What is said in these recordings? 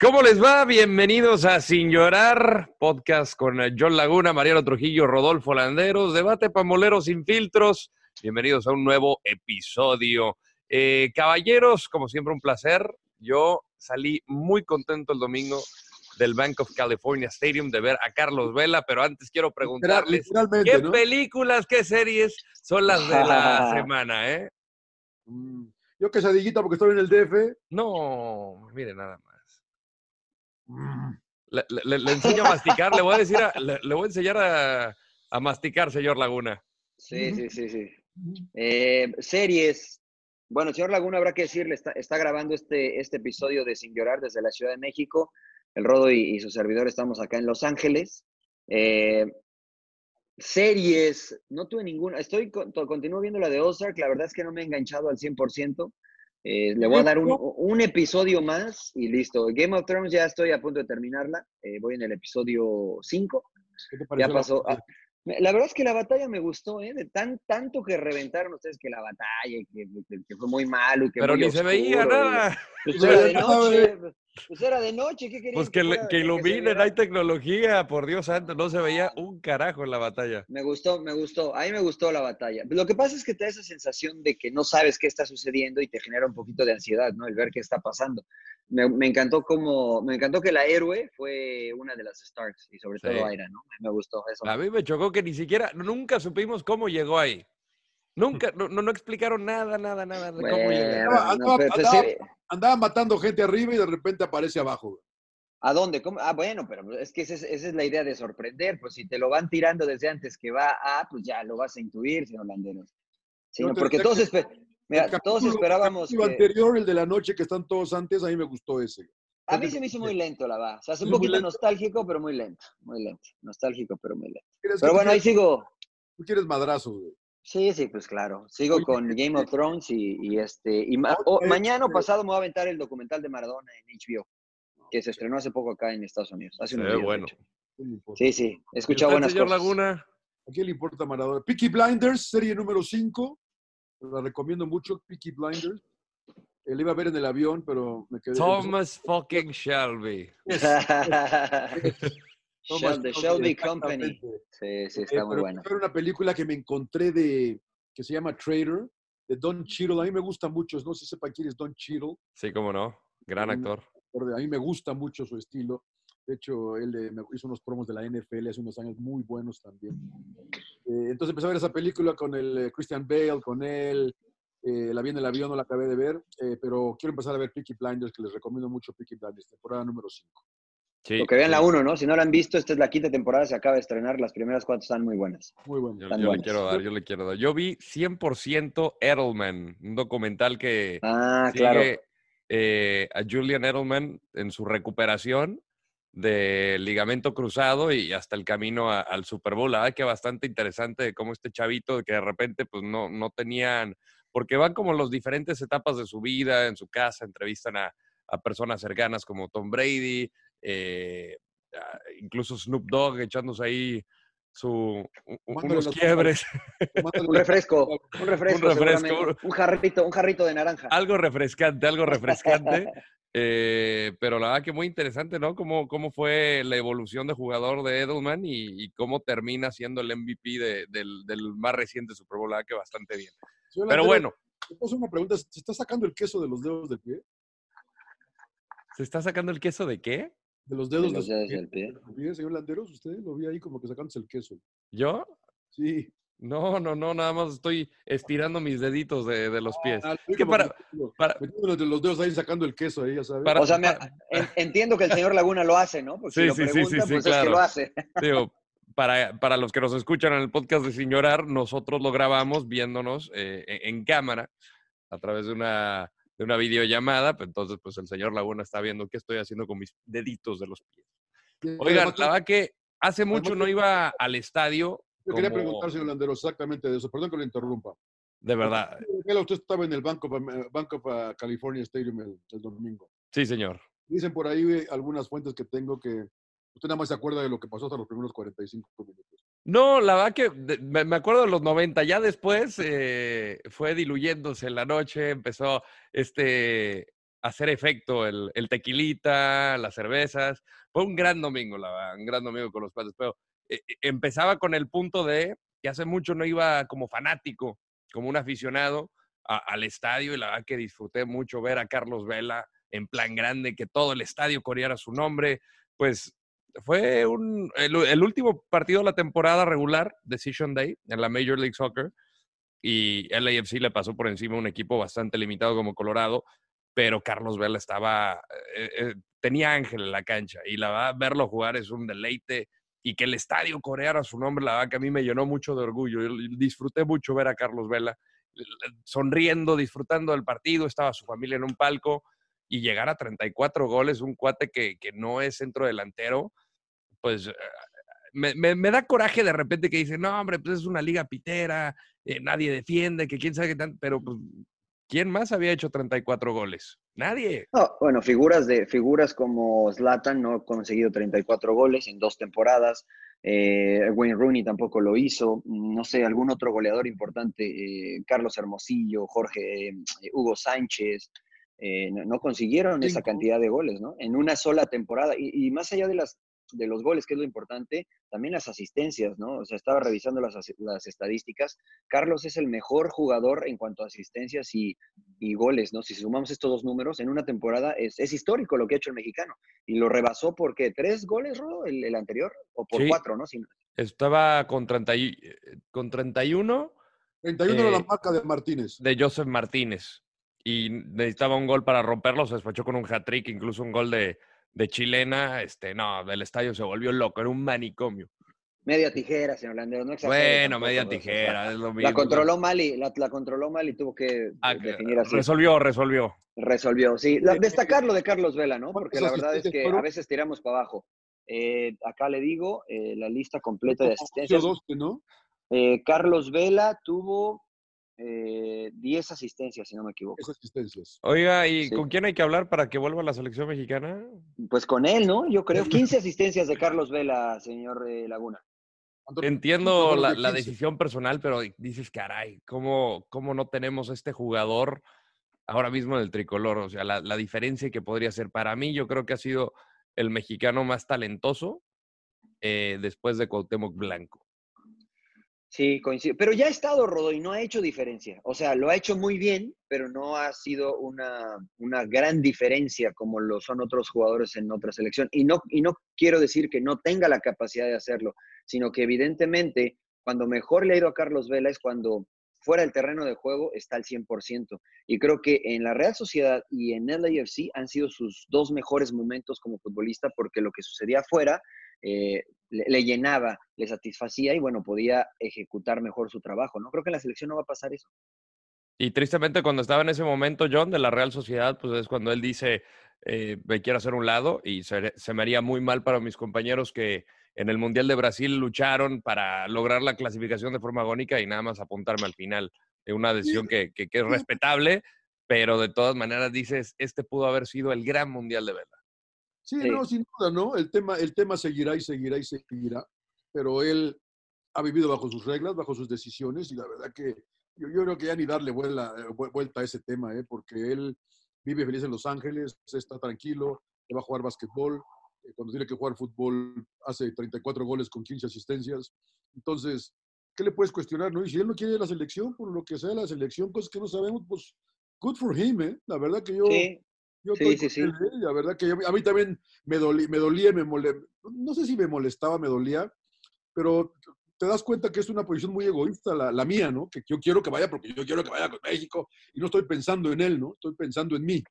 ¿Cómo les va? Bienvenidos a Sin Llorar, podcast con John Laguna, Mariano Trujillo, Rodolfo Landeros, debate pamolero sin filtros. Bienvenidos a un nuevo episodio. Eh, caballeros, como siempre, un placer. Yo salí muy contento el domingo del Bank of California Stadium de ver a Carlos Vela, pero antes quiero preguntarles qué ¿no? películas, qué series son las de la semana, ¿eh? Mm, Yo quesadillita porque estoy en el DF. No, mire nada más. Mm, Le, le- le enseño a masticar, le voy a decir, a- le, le voy a enseñar a, a masticar, señor Laguna. Sí, sí, sí, sí. Eh, series. Bueno, señor Laguna, habrá que decirle, está, está grabando este, este episodio de Sin Llorar desde la Ciudad de México. El Rodo y, y su servidor estamos acá en Los Ángeles. Eh, series, no tuve ninguna. Estoy, con- to- continúo viendo la de Ozark. La verdad es que no me he enganchado al 100%. Eh, le voy a dar un, un episodio más y listo. Game of Thrones ya estoy a punto de terminarla. Eh, voy en el episodio 5. ¿Qué te Ya pareció la- pasó. Ah, la verdad es que la batalla me gustó, ¿eh? De tan, tanto que reventaron ustedes que la batalla, que, que- que fue muy malo y que Pero muy ni se veía y- nada. Pues era de noche, pues era de noche, ¿qué querían? Pues que, fuera- iluminen, hay tecnología, por Dios santo, no se veía un carajo en la batalla. Me gustó, me gustó, a mí me gustó la batalla. Lo que pasa es que te da esa sensación de que no sabes qué está sucediendo y te genera un poquito de ansiedad, ¿no? El ver qué está pasando. Me, me encantó como, me encantó que la héroe fue una de las Starks y sobre Sí. todo Aira, ¿no? Me gustó eso. A mí me chocó que ni siquiera, nunca supimos cómo llegó ahí. Nunca, no, no no explicaron nada, nada, nada de cómo llegó. Bueno, no, pero, pues, andaba- sí, Andaba matando gente arriba y de repente aparece abajo. ¿A dónde? ¿Cómo? Ah, bueno, pero es que esa es, esa es la idea de sorprender. Pues si te lo van tirando desde antes que va a, pues ya lo vas a intuir, señor Landeros. Te porque todos, que espe- mira, El todos esperábamos El que... anterior, el de la noche que están todos antes, a mí me gustó ese. A mí se me hizo muy lento, la va. O sea, es un poquito nostálgico, pero muy lento. Muy lento. Nostálgico, pero muy lento. ¿Quieres Pero bueno, ahí sigo. Tú quieres madrazos, güey. Sí, sí, pues claro. Sigo Oye, con Game of Thrones y, y este... Y ma- o- mañana o pasado me voy a aventar el documental de Maradona en HBO, que se estrenó hace poco acá en Estados Unidos. Hace unos días, bueno. hecho. ¿Qué le? Sí, sí. He ¿Y escuchado buenas señor cosas. Laguna? ¿A quién le importa Maradona? Peaky Blinders, serie número 5. La recomiendo mucho, Peaky Blinders. Eh, la iba a ver en el avión, pero me quedé. Thomas fucking Shelby. The Shelby Company. Sí, sí, Eh, está muy pero buena. fue una película que me encontré de que se llama Trader de Don Cheadle. A mí me gusta mucho, no sé si sepa quién es Don Cheadle. Sí, cómo no. Gran actor. porque A mí me gusta mucho su estilo. De hecho, él eh, me hizo unos promos de la NFL hace unos años muy buenos también. Eh, entonces empecé a ver esa película con el eh, Christian Bale, con él. Eh, la vi en el avión, no la acabé de ver, eh, pero quiero empezar a ver Peaky Blinders, que les recomiendo mucho Peaky Blinders, temporada número 5. Sí. Lo que vean la sí. 1, ¿no? Si no la han visto, esta es la quinta temporada, se acaba de estrenar. Las primeras cuatro están muy buenas. Muy bueno. Yo, yo le buenas. quiero dar, yo le quiero dar. Yo vi 100% Edelman, un documental que Ah, sigue claro. eh, a Julian Edelman en su recuperación del ligamento cruzado y hasta el camino a- al Super Bowl. La verdad que bastante interesante de cómo este chavito que de repente pues no, no tenían, porque van como las diferentes etapas de su vida, en su casa, entrevistan a, a personas cercanas como Tom Brady, eh, a- incluso Snoop Dogg echándose ahí su, unos quiebres. Un refresco, un refresco, Un refresco, seguramente. Un jarrito, un jarrito de naranja. algo refrescante, algo refrescante. Eh, pero la verdad que muy interesante, ¿no? Cómo, cómo fue la evolución de jugador de Edelman y, y cómo termina siendo el MVP de- del, del más reciente Super Bowl. La verdad que bastante bien. Pero bueno, ¿te una pregunta? ¿Se está sacando el queso de los dedos del pie? ¿se está sacando el queso de qué? De los De dedos, los de dedos su del pie. ¿Lo vi, señor Landeros? ¿Usted lo vi ahí como que sacándose el queso? ¿Yo? Sí. No, no, no, nada más estoy estirando mis deditos de, de los pies. Ah, vi que para- para- entre los dedos ahí sacando el queso ahí, ya sabes. Para- O sea, me- en- entiendo que el señor Laguna lo hace, ¿no? Porque Sí, si lo sí, sí, sí, preguntan, sí, pues es claro. que lo hace. Digo, para, para los que nos escuchan en el podcast de Sin Llorar, nosotros lo grabamos viéndonos eh, en, en cámara a través de una, de una videollamada. pues Entonces, pues el señor Laguna está viendo qué estoy haciendo con mis deditos de los pies. Oigan, la verdad que hace mucho no iba al estadio. Yo quería como- preguntar, señor Landeros, exactamente de eso. Perdón que lo interrumpa. De verdad. Usted estaba en el Bank of, uh, California Stadium el, el domingo. Sí, señor. Dicen por ahí eh, algunas fuentes que tengo que usted nada más se acuerda de lo que pasó hasta los primeros 45 minutos. No, la verdad que me acuerdo de los 90, ya después eh, fue diluyéndose en la noche, empezó este hacer efecto el, tequilita, las cervezas. Fue un gran domingo, la verdad, un gran domingo con los padres. Pero eh, eh, empezaba con el punto de que hace mucho no iba como fanático, como un aficionado al estadio y la verdad que disfruté mucho ver a Carlos Vela en plan grande, que todo el estadio coreara su nombre. Pues fue un, el, último partido de la temporada regular, Decision Day, en la Major League Soccer, y LAFC le pasó por encima un equipo bastante limitado como Colorado, pero Carlos Vela estaba, eh, eh, tenía ángel en la cancha y la verdad, verlo jugar es un deleite y que el estadio coreara su nombre, la verdad que a mí me llenó mucho de orgullo. Yo disfruté mucho ver a Carlos Vela sonriendo, disfrutando del partido, estaba su familia en un palco y llegar a 34 goles, un cuate que, que no es centro delantero, pues eh, me, da coraje de repente que dice, no, hombre, pues es una liga pitera, eh, nadie defiende, que quién sabe qué tan, pero pues, ¿quién más había hecho 34 goles? Nadie. No, bueno, figuras de figuras como Zlatan no ha conseguido 34 goles en dos temporadas. Eh, Wayne Rooney tampoco lo hizo. No sé, algún otro goleador importante, Carlos Hermosillo, Jorge, Hugo Sánchez, eh, no, no, consiguieron esa cantidad de goles, ¿no? En una sola temporada. Y, y, más allá de las de los goles, que es lo importante, también las asistencias, ¿no? O sea, estaba revisando las, las estadísticas. Carlos es el mejor jugador en cuanto a asistencias y, y goles, ¿no? Si sumamos estos dos números, en una temporada es, es, histórico lo que ha hecho el mexicano. Y lo rebasó porque tres goles, Rodo, el, el anterior, o por sí. cuatro, ¿no? Si... Estaba con, 30 y, con 31. 31 era eh, la marca de Martínez. De Joseph Martínez. Y necesitaba un gol para romperlo, se despachó con un hat-trick, incluso un gol de, de chilena, este, no, del estadio se volvió loco, era un manicomio. Media tijera, señor Landero, no Bueno, tampoco, media tijera, o sea, es lo mismo. La controló mal y la, la controló mal y tuvo que ah, definir así. Resolvió, resolvió. Resolvió, sí. La, destacar lo de Carlos Vela, ¿no? Porque la verdad es que a veces tiramos para abajo. Eh, acá le digo eh, la lista completa de asistencias. ¿no? Eh, Carlos Vela tuvo eh, 10 asistencias, si no me equivoco. 10 asistencias. Oiga, ¿y sí. con quién hay que hablar para que vuelva a la selección mexicana? Pues con él, ¿no? Yo creo 15 asistencias de Carlos Vela, señor eh, Laguna. Entiendo la, la, decisión personal, pero dices, caray, ¿cómo, ¿cómo no tenemos este jugador ahora mismo en el tricolor? O sea, la, la diferencia que podría ser. Para mí, yo creo que ha sido el mexicano más talentoso eh, después de Cuauhtémoc Blanco. Sí, coincido. Pero ya ha estado Rodo y no ha hecho diferencia. O sea, lo ha hecho muy bien, pero no ha sido una, una gran diferencia como lo son otros jugadores en otra selección. Y no, y no quiero decir que no tenga la capacidad de hacerlo, sino que evidentemente cuando mejor le ha ido a Carlos Vela es cuando fuera del terreno de juego está al 100%. Y creo que en la Real Sociedad y en el AFC han sido sus dos mejores momentos como futbolista porque lo que sucedía afuera eh, le, le, llenaba, le satisfacía y bueno, podía ejecutar mejor su trabajo, ¿no? Creo que en la selección no va a pasar eso. Y tristemente cuando estaba en ese momento John de la Real Sociedad, pues es cuando él dice, eh, me quiero hacer un lado y se, se, me haría muy mal para mis compañeros que en el Mundial de Brasil lucharon para lograr la clasificación de forma agónica y nada más apuntarme al final. Es una decisión que, que, que es respetable, pero de todas maneras dices, este pudo haber sido el gran Mundial de Vela. Sí, sí, no, sin duda, ¿no? El tema, el tema seguirá y seguirá y seguirá, pero él ha vivido bajo sus reglas, bajo sus decisiones y la verdad que yo, yo creo que ya ni darle vuelta, vuelta a ese tema, ¿eh? porque él vive feliz en Los Ángeles, está tranquilo, va a jugar básquetbol, eh, cuando tiene que jugar fútbol hace 34 goles con 15 asistencias, entonces, ¿qué le puedes cuestionar, no? Y si él no quiere la selección, por lo que sea la selección, cosas que no sabemos, pues, good for him, ¿eh? La verdad que yo... Sí. Yo sí, sí, sí. Él, ¿eh? La verdad que yo, a mí también me, dolía, me dolía, me mole, no sé si me molestaba, me dolía, pero te das cuenta que es una posición muy egoísta la, la, mía, ¿no? Que yo quiero que vaya porque yo quiero que vaya con México y no estoy pensando en él, ¿no? Estoy pensando en mí.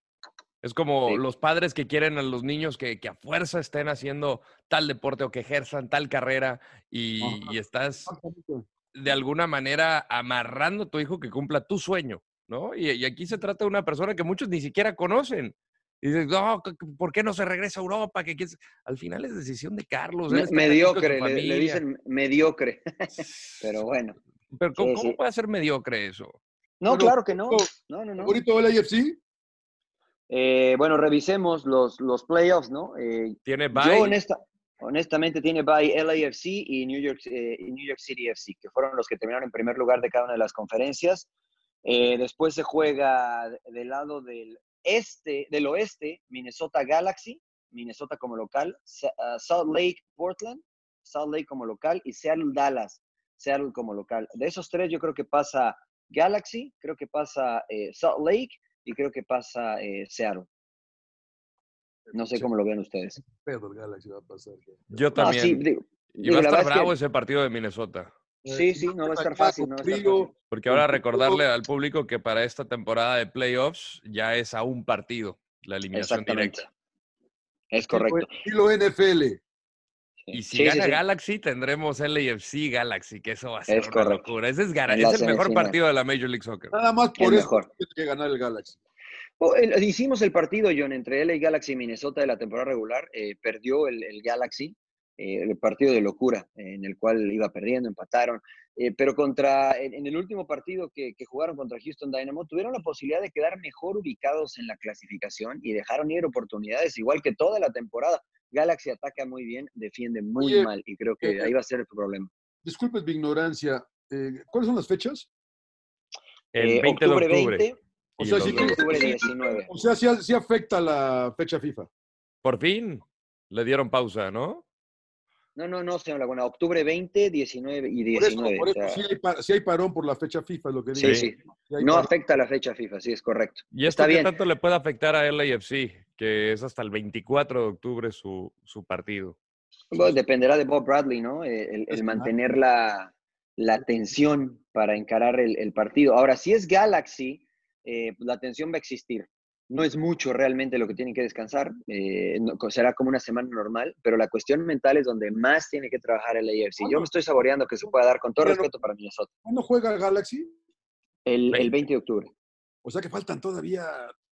Es como sí. los padres que quieren a los niños que, que, a fuerza estén haciendo tal deporte o que ejerzan tal carrera y, y estás de alguna manera amarrando a tu hijo que cumpla tu sueño, ¿no? Y, y, aquí se trata de una persona que muchos ni siquiera conocen. Y dices, no, ¿por qué no se regresa a Europa? Que Al final es decisión de Carlos. Me, mediocre, le, le, dicen mediocre. Pero bueno. Pero ¿cómo, sí, sí. puede ser mediocre eso? No, bueno, claro que no. No, no, no. ¿Favorito del AFC? Eh, bueno, revisemos los, los playoffs, ¿no? Eh, tiene bye. Yo honesta, honestamente tiene bye LAFC y New York, eh, New York City FC, que fueron los que terminaron en primer lugar de cada una de las conferencias. Eh, después se juega del lado del este, del oeste, Minnesota Galaxy, Minnesota como local, ah, Salt Lake Portland, Salt Lake como local y Seattle Dallas, Seattle como local. De esos tres yo creo que pasa Galaxy, creo que pasa eh, Salt Lake y creo que pasa eh, Seattle. No sé cómo lo ven ustedes. Pero el Galaxy va a pasar. Yo también. y va a estar bravo ese partido de Minnesota. Sí, sí, no va a estar fácil. Porque ahora recordarle al público que para esta temporada de playoffs ya es a un partido la eliminación directa. Es correcto. Y lo NFL. Y si gana Galaxy, tendremos LAFC Galaxy, que eso va a ser una locura. Ese es, es el mejor partido de la Major League Soccer. Nada más por eso mejor. que ganar el Galaxy. Oh, hicimos el partido, John, entre LA Galaxy y Minnesota de la temporada regular. Eh, perdió el, Galaxy, eh, el partido de locura, en el cual iba perdiendo, empataron. Eh, pero contra, en, el último partido que, jugaron contra Houston Dynamo, tuvieron la posibilidad de quedar mejor ubicados en la clasificación y dejaron ir oportunidades, igual que toda la temporada. Galaxy ataca muy bien, defiende muy mal y creo que ahí va a ser el problema. Disculpe mi ignorancia, ¿cuáles son las fechas? El 20 de octubre. O sea, sí, o sea sí, afecta la fecha FIFA. Por fin le dieron pausa, ¿no? No, no, no, señor Laguna. Octubre 20, 19 y 19. Por eso, sí, hay parón por la fecha FIFA, es lo que digo. Sí, sí. no afecta la fecha FIFA, sí, es correcto. ¿Y esto Está qué tanto le puede afectar a LAFC? Que es hasta el 24 de octubre su, su partido. Bueno, dependerá de Bob Bradley, ¿no? El, mantener la, la, tensión para encarar el, el partido. Ahora, si es Galaxy, eh, la tensión va a existir. No es mucho realmente lo que tienen que descansar, eh, será como una semana normal, pero la cuestión mental es donde más tiene que trabajar el AFC. Yo me estoy saboreando que se pueda dar con todo respeto para Minnesota. ¿Cuándo juega el Galaxy? El, 20 de octubre. O sea que faltan todavía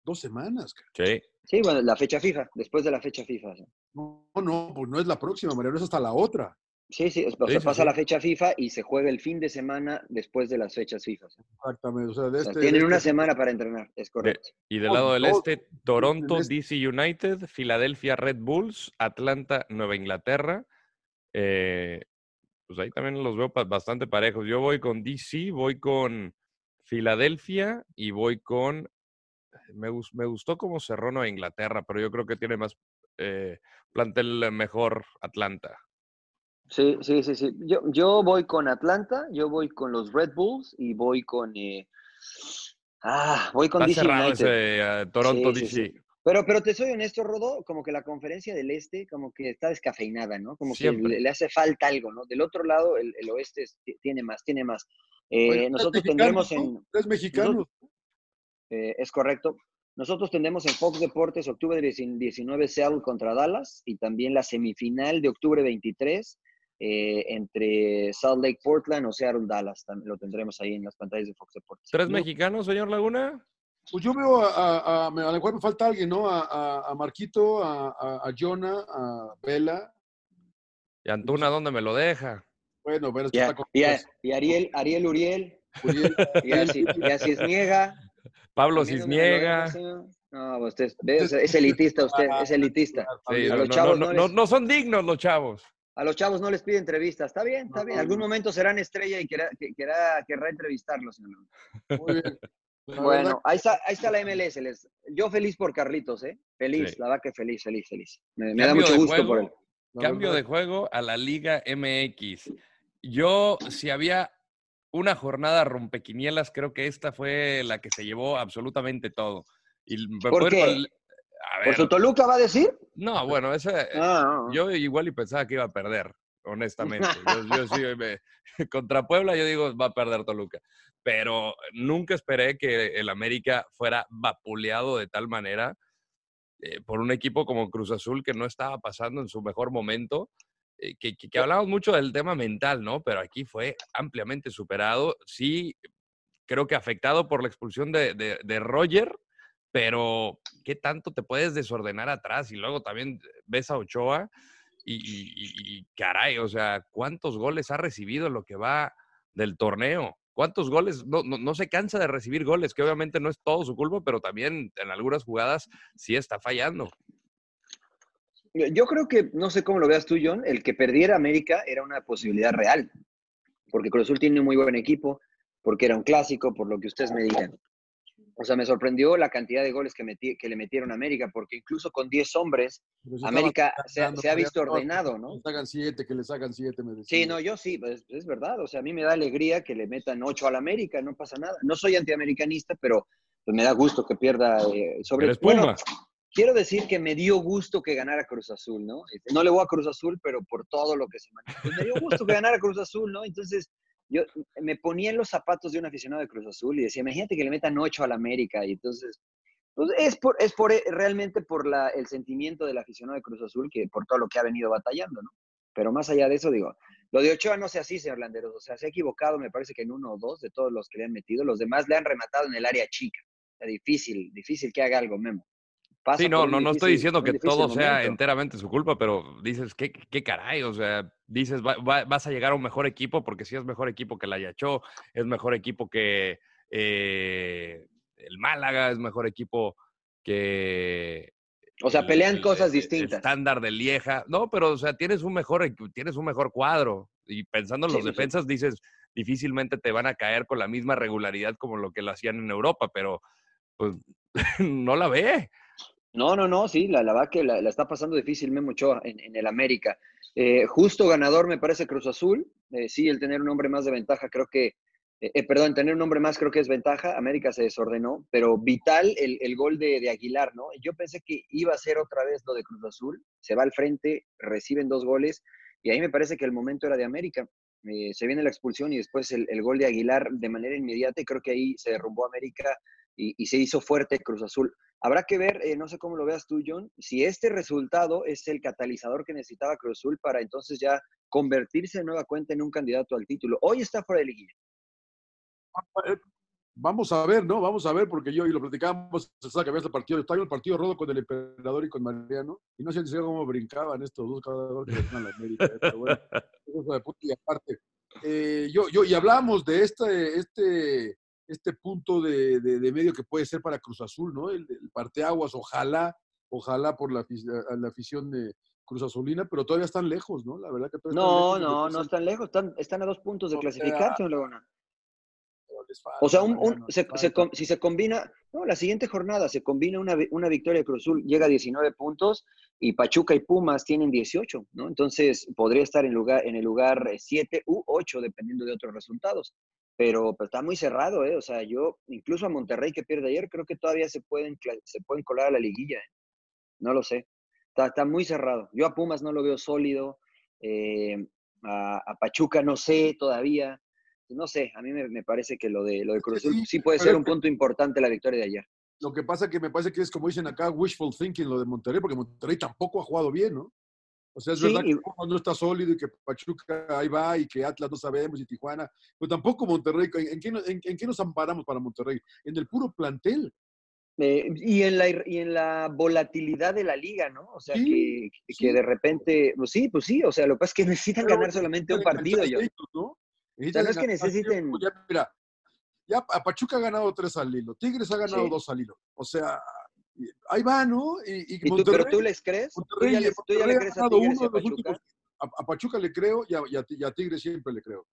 dos semanas. Sí. Sí, bueno, la fecha FIFA, después de la fecha FIFA. No, no, pues no es la próxima, Mariano, es hasta la otra. Sí, sí, o sea, pasa la fecha FIFA y se juega el fin de semana después de las fechas FIFA. Exactamente. O sea, de este, tienen una este semana para entrenar, es correcto. y del lado del este, Toronto, DC United, Filadelfia Red Bulls, Atlanta, Nueva Inglaterra. Eh, pues ahí también los veo bastante parejos. Yo voy con DC, voy con Filadelfia y voy con... Me, me gustó cómo cerró Nueva Inglaterra, pero yo creo que tiene más eh, plantel mejor Atlanta. Sí, sí, sí, sí. Yo, yo voy con Atlanta, yo voy con los Red Bulls y voy con... Eh, ah, voy con DC United. Eh, Toronto DC. Pero, pero te soy honesto, Rodo, como que la conferencia del este como que está descafeinada, ¿no? Como que le, hace falta algo, ¿no? Del otro lado, el, oeste tiene más, tiene más. Eh, nosotros tendremos en... Es mexicano. es correcto. Nosotros tendremos en Fox Deportes octubre 19 Seattle contra Dallas y también la semifinal de octubre 23 eh, entre Salt Lake, Portland o Seattle, Dallas. También lo tendremos ahí en las pantallas de Fox Sports. ¿Tres mexicanos, señor Laguna? Pues yo veo a, a, a, lo mejor me falta alguien, ¿no? A, Marquito, a, Jonah, a Vela. ¿Y Antuna dónde me lo deja? Bueno, pero es que está y, y, Ariel, Ariel Uriel. Uriel y, así, y así Cisniega. Pablo Cisniega. No, usted es elitista usted, es elitista. Sí, los chavos no, no, son dignos los chavos a los chavos no les pide entrevistas. Está bien, está bien. Algún momento serán estrella y querrá, querrá, entrevistarlos. Muy bien. Bueno, ahí está, ahí está la MLS. yo feliz por Carlitos, ¿eh? Feliz, la verdad que feliz, feliz, feliz. Me, da mucho gusto por él. Cambio de juego a la Liga MX. Yo, si había una jornada rompequinielas, creo que esta fue la que se llevó absolutamente todo. Y ¿Por qué? ¿Por su Toluca va a decir? No, bueno, ese, ah, yo igual y pensaba que iba a perder, honestamente. yo, sí, contra Puebla yo digo va a perder Toluca. Pero nunca esperé que el América fuera vapuleado de tal manera eh, por un equipo como Cruz Azul que no estaba pasando en su mejor momento. Eh, que, que, hablamos mucho del tema mental, ¿no? Pero aquí fue ampliamente superado. Sí, creo que afectado por la expulsión de, de, de Roger, pero ¿qué tanto te puedes desordenar atrás? Y luego también ves a Ochoa y, caray, o sea, ¿cuántos goles ha recibido lo que va del torneo? ¿Cuántos goles? No, no, se cansa de recibir goles, que obviamente no es todo su culpa, pero también en algunas jugadas sí está fallando. Yo creo que, no sé cómo lo veas tú, John, el que perdiera América era una posibilidad real, porque Cruz Azul tiene un muy buen equipo, porque era un clásico, por lo que ustedes me digan. O sea, me sorprendió la cantidad de goles que, metí, que le metieron a América, porque incluso con 10 hombres, América se, ha visto ordenado, ¿no? Que les hagan 7, que les hagan 7, me Sí, no, yo sí, es, es, verdad. O sea, a mí me da alegría que le metan 8 al América, no pasa nada. No soy antiamericanista, pero pues, me da gusto que pierda eh, sobre... Bueno, quiero decir que me dio gusto que ganara Cruz Azul, ¿no? Este, no le voy a Cruz Azul, pero por todo lo que se maneja. Pues, me dio gusto que ganara Cruz Azul, ¿no? Entonces, yo me ponía en los zapatos de un aficionado de Cruz Azul y decía, imagínate que le metan ocho al América. Y entonces, pues es, por, es por, eh, realmente por la, el sentimiento del aficionado de Cruz Azul que por todo lo que ha venido batallando, ¿no? Pero más allá de eso, digo, lo de Ochoa no sea así, señor Landeros. O sea, se ha equivocado, me parece que en uno o dos de todos los que le han metido. Los demás le han rematado en el área chica. Difícil, difícil que haga algo, Memo sí, no, no, no estoy diciendo que todo sea enteramente su culpa, pero dices, ¿qué, qué caray? O sea, dices, vas a llegar a un mejor equipo porque si es mejor equipo que la Yachó, es mejor equipo que eh, el Málaga, es mejor equipo que... O sea, pelean cosas distintas. estándar de Lieja. No, pero, o sea, tienes un mejor, tienes un mejor cuadro. Y pensando en los defensas, dices, difícilmente te van a caer con la misma regularidad como lo que lo hacían en Europa, pero pues no la ve. No, no, no, sí, la, la verdad que la, está pasando difícil Memo Ochoa en, el América. Eh, justo ganador me parece Cruz Azul. Eh, sí, el tener un hombre más de ventaja creo que, eh, perdón, tener un hombre más creo que es ventaja. América se desordenó, pero vital el, el gol de, de, Aguilar, ¿no? Yo pensé que iba a ser otra vez lo de Cruz Azul. Se va al frente, reciben dos goles y ahí me parece que el momento era de América. se viene la expulsión y después el, el, gol de Aguilar de manera inmediata y creo que ahí se derrumbó América y, se hizo fuerte Cruz Azul. Habrá que ver, eh, no sé cómo lo veas tú, John, si este resultado es el catalizador que necesitaba Cruz Azul para entonces ya convertirse de nueva cuenta en un candidato al título. Hoy está fuera de liguilla. Eh, vamos a ver, ¿no? Vamos a ver, porque yo y lo platicábamos, que había este partido, estaba en el partido rodo con el emperador y con Mariano, y no sé cómo brincaban estos dos cada a la América, ¿eh? pero bueno, y aparte. yo, yo, y hablamos de este, este este punto de, de, medio que puede ser para Cruz Azul, ¿no? El, el parteaguas, ojalá, ojalá por la, la afición de Cruz Azulina, pero todavía están lejos, ¿no? La verdad que todavía no, están No, no, no están lejos, están, están a dos puntos de clasificar, señor Laguna. O sea, un, se, se, si se combina, no, la siguiente jornada se combina una, una victoria de Cruz Azul, llega a 19 puntos y Pachuca y Pumas tienen 18, ¿no? Entonces podría estar en, lugar, en el lugar 7 u 8, dependiendo de otros resultados pero pues, está muy cerrado, ¿eh? O sea, yo, incluso a Monterrey que pierde ayer, creo que todavía se pueden, se pueden colar a la liguilla, ¿eh? No lo sé. Está, está, muy cerrado. Yo a Pumas no lo veo sólido, eh, a, Pachuca no sé todavía. No sé, a mí me, parece que lo de, lo de Cruz Azul sí, puede ser un punto importante la victoria de ayer. Lo que pasa que me parece que es como dicen acá, wishful thinking lo de Monterrey, porque Monterrey tampoco ha jugado bien, ¿no? O sea, es verdad que no está sólido y que Pachuca ahí va y que Atlas no sabemos y Tijuana, pero tampoco Monterrey. ¿En, qué, nos amparamos para Monterrey? En el puro plantel. Eh, y, en la, y en la volatilidad de la liga, ¿no? O sea, que, que, de repente, pues sí, pues sí, o sea, lo que pasa es que necesitan ganar solamente un partido. Yo. ¿no? O sea, no es que necesiten. Ya, mira, ya Pachuca ha ganado tres al hilo, Tigres ha ganado dos al hilo. O sea, ahí va, ¿no? Y, tú, ¿Pero tú les crees? ¿Tú ya, les, crees a Tigres y a Pachuca? a, Pachuca le creo y a, Tigres siempre le creo.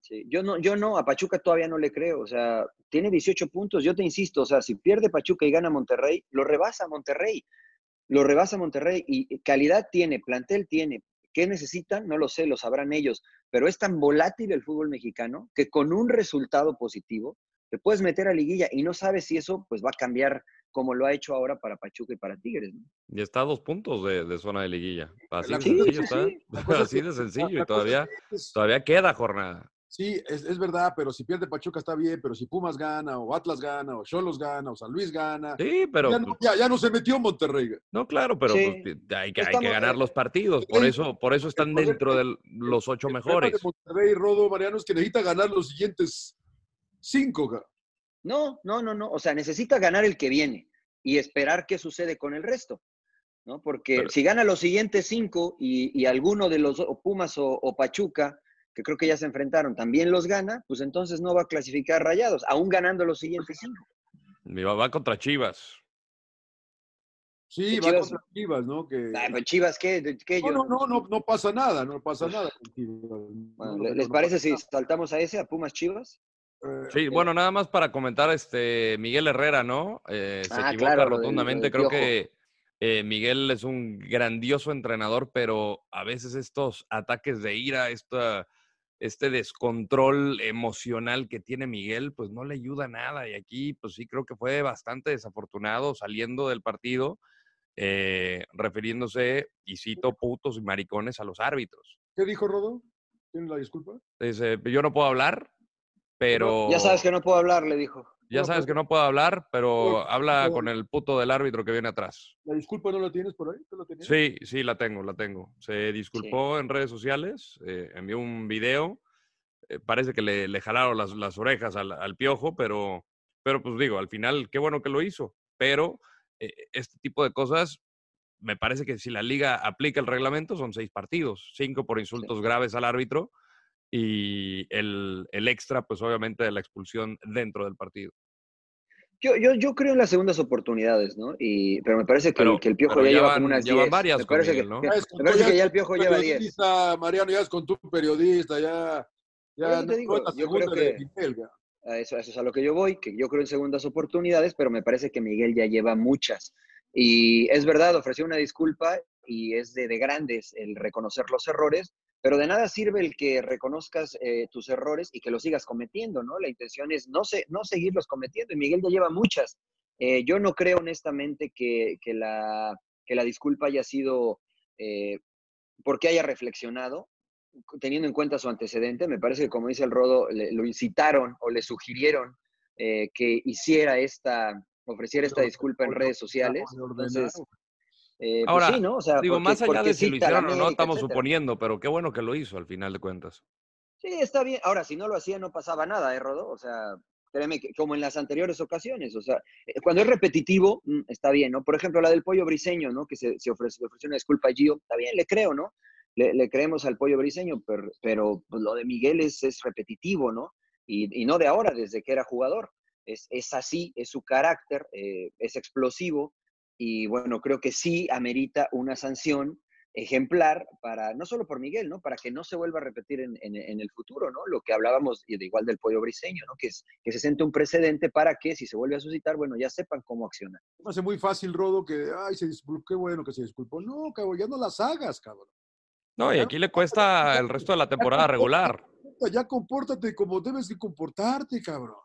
Sí, yo no, yo no, a Pachuca todavía no le creo. O sea, tiene 18 puntos. Yo te insisto, o sea, si pierde Pachuca y gana Monterrey, lo rebasa Monterrey. Lo rebasa Monterrey y calidad tiene, plantel tiene. ¿Qué necesitan? No lo sé, lo sabrán ellos. Pero es tan volátil el fútbol mexicano que con un resultado positivo te puedes meter a liguilla y no sabes si eso pues va a cambiar como lo ha hecho ahora para Pachuca y para Tigres. ¿no? Y está a dos puntos de, zona de liguilla. Así de sencillo está. Así de sencillo y todavía, todavía queda jornada. Sí, es, verdad, pero si pierde Pachuca está bien, pero si Pumas gana, o Atlas gana, o Cholos gana, o San Luis gana. Sí, pero. Ya no, ya, no se metió Monterrey. No, claro, pero pues, hay, que, hay que ganar los partidos. Por eso, por eso están dentro de los ocho mejores. De Monterrey, Rodo, Mariano, es que necesita ganar los siguientes cinco. No, no, no, no. O sea, necesita ganar el que viene y esperar qué sucede con el resto. ¿no? Porque si gana los siguientes cinco y, alguno de los Pumas o, Pachuca, que creo que ya se enfrentaron, también los gana, pues entonces no va a clasificar rayados, aún ganando los siguientes cinco. Va contra Chivas. Sí, va contra Chivas, ¿no? Que... Pues Chivas, ¿qué? no, no, no, no, pasa nada, no pasa nada. ¿Les parece si saltamos a ese, a Pumas Chivas? Eh, Sí, bueno, nada más para comentar, este Miguel Herrera, ¿no? Eh, se Ah, equivoca claro, lo del- rotundamente. del Creo que eh, Miguel es un grandioso entrenador, pero a veces estos ataques de ira, esta, este descontrol emocional que tiene Miguel, pues no le ayuda nada. Y aquí, pues sí, creo que fue bastante desafortunado saliendo del partido, eh, refiriéndose, y cito, putos y maricones a los árbitros. ¿Qué dijo Rodo? ¿Tiene la disculpa? Dice, yo no puedo hablar, pero... Ya sabes que no puedo hablar, le dijo. Ya sabes que no puedo hablar, pero habla con el puto del árbitro que viene atrás. ¿La disculpa no la tienes por ahí? ¿Tú la tenías? Sí, sí, la tengo, la tengo. Se disculpó en redes sociales, eh, envió un video. eh, parece que le, le jalaron las, las orejas al, al piojo, pero, pero pues digo, al final, qué bueno que lo hizo. Pero eh, este tipo de cosas, me parece que si la liga aplica el reglamento, son seis partidos, cinco por insultos graves al árbitro y el, el extra, pues obviamente, de la expulsión dentro del partido. Yo, yo, yo creo en las segundas oportunidades, ¿no? Y, pero me parece que, Pero- el, que el Piojo ya ya lleva van- como unas ya van 10. varias me parece, ¿no? que- Ya me parece tú, que ya el Piojo lleva tu 10. periodista, Mariano, ya es con tu periodista, ya. Ya eso te digo, yo creo que- Miguel, ya. A eso, a eso es a lo que yo voy, que yo creo en segundas oportunidades, pero me parece que Miguel ya lleva muchas. Y es verdad, ofreció una disculpa y es de, de grandes el reconocer los errores, pero de nada sirve el que reconozcas eh, tus errores y que los sigas cometiendo, ¿no? La intención es no, se, no seguirlos cometiendo y Miguel ya lleva muchas. Eh, yo no creo honestamente que, que la, que la disculpa haya sido eh, porque haya reflexionado, teniendo en cuenta su antecedente, me parece que como dice el Rodo, le- lo incitaron o le sugirieron que hiciera esta, ofreciera esta disculpa en redes sociales. Entonces, eh, pues Ahora, sí, ¿no? O sea, Digo, porque- más allá de si lo hicieron o no, estamos etcétera. suponiendo, pero qué bueno que lo hizo al final de cuentas. Sí, está bien. Ahora, si no lo hacía, no pasaba nada, ¿eh, Rodo? O sea, créeme que como en las anteriores ocasiones, o sea, eh, cuando es repetitivo, mm, está bien, ¿no? Por ejemplo, la del pollo briseño, ¿no? Que se, se ofrece, le ofreció una disculpa a Gio, está bien, le creo, ¿no? Le, le creemos al pollo briseño, pero, pero pues, lo de Miguel es, es repetitivo, ¿no? Y, y no de ahora, desde que era jugador. Es, es así, es su carácter, eh, es explosivo, y bueno, creo que sí amerita una sanción ejemplar para, no solo por Miguel, ¿no? Para que no se vuelva a repetir en, en- en el futuro, ¿no? Lo que hablábamos y de igual del pollo briseño, ¿no? Que, es, que se siente un precedente para que si se vuelve a suscitar, bueno, ya sepan cómo accionar. Me hace muy fácil, Rodo, que, ay, se disculpó, qué bueno que se disculpó. No, cabrón, ya no las hagas, cabrón. No, y aquí le cuesta el resto de la temporada regular. Ya compórtate como debes de comportarte, cabrón.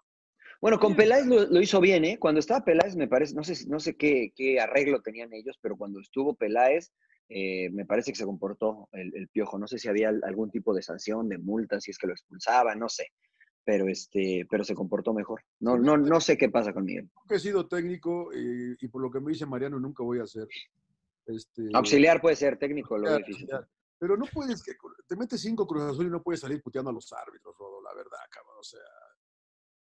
Bueno, con Sí. Peláez lo, lo hizo bien, ¿eh? Cuando estaba Peláez, me parece, no sé, no sé qué, qué arreglo tenían ellos, pero cuando estuvo Peláez, eh, me parece que se comportó el, el piojo. No sé si había al- algún tipo de sanción, de multa, si es que lo expulsaba, no sé. Pero este, pero se comportó mejor. No, no, no sé qué pasa con Miguel. Nunca he sido técnico y, y por lo que me dice Mariano, nunca voy a ser. Este, Auxiliar puede ser técnico, lo auxiliar, difícil. auxiliar. Pero no puedes, que te metes cinco Cruz Azul y no puedes salir puteando a los árbitros, Rodo, la verdad, cabrón. O sea,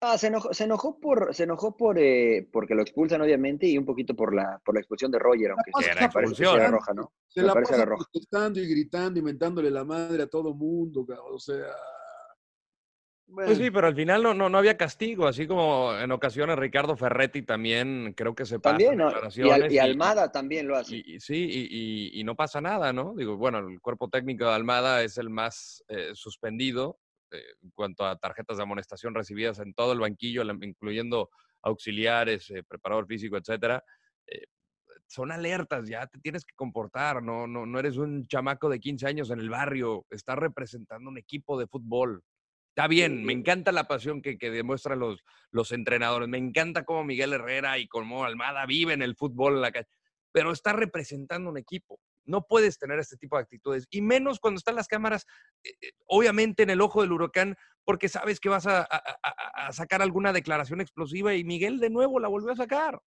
Ah, se enojó, se enojó por, se enojó por eh, porque lo expulsan, obviamente, y un poquito por la, por la expulsión de Roger, aunque parece que sí expulsión. era roja, ¿no? se Me la parece pasa la roja. protestando y gritando, inventándole la madre a todo mundo. O sea. Pues bueno, sí, pero al final no, no, no había castigo, así como en ocasiones Ricardo Ferretti también creo que se pasa También, ¿no? Y, Al- y Almada también lo hace. y- y sí, y, y- y no pasa nada, ¿no? Digo, bueno, el cuerpo técnico de Almada es el más eh, suspendido en cuanto a tarjetas de amonestación recibidas en todo el banquillo, incluyendo auxiliares, eh, preparador físico, etcétera. Eh, son alertas, ya te tienes que comportar, no, no, no eres un chamaco de 15 años en el barrio, estás representando un equipo de fútbol. Está bien, me encanta la pasión que, que demuestran los, los entrenadores, me encanta cómo Miguel Herrera y cómo Almada viven el fútbol en la calle, pero está representando un equipo. No puedes tener este tipo de actitudes, y menos cuando están las cámaras, eh, eh, obviamente en el ojo del huracán, porque sabes que vas a, sacar alguna declaración explosiva y Miguel de nuevo la volvió a sacar.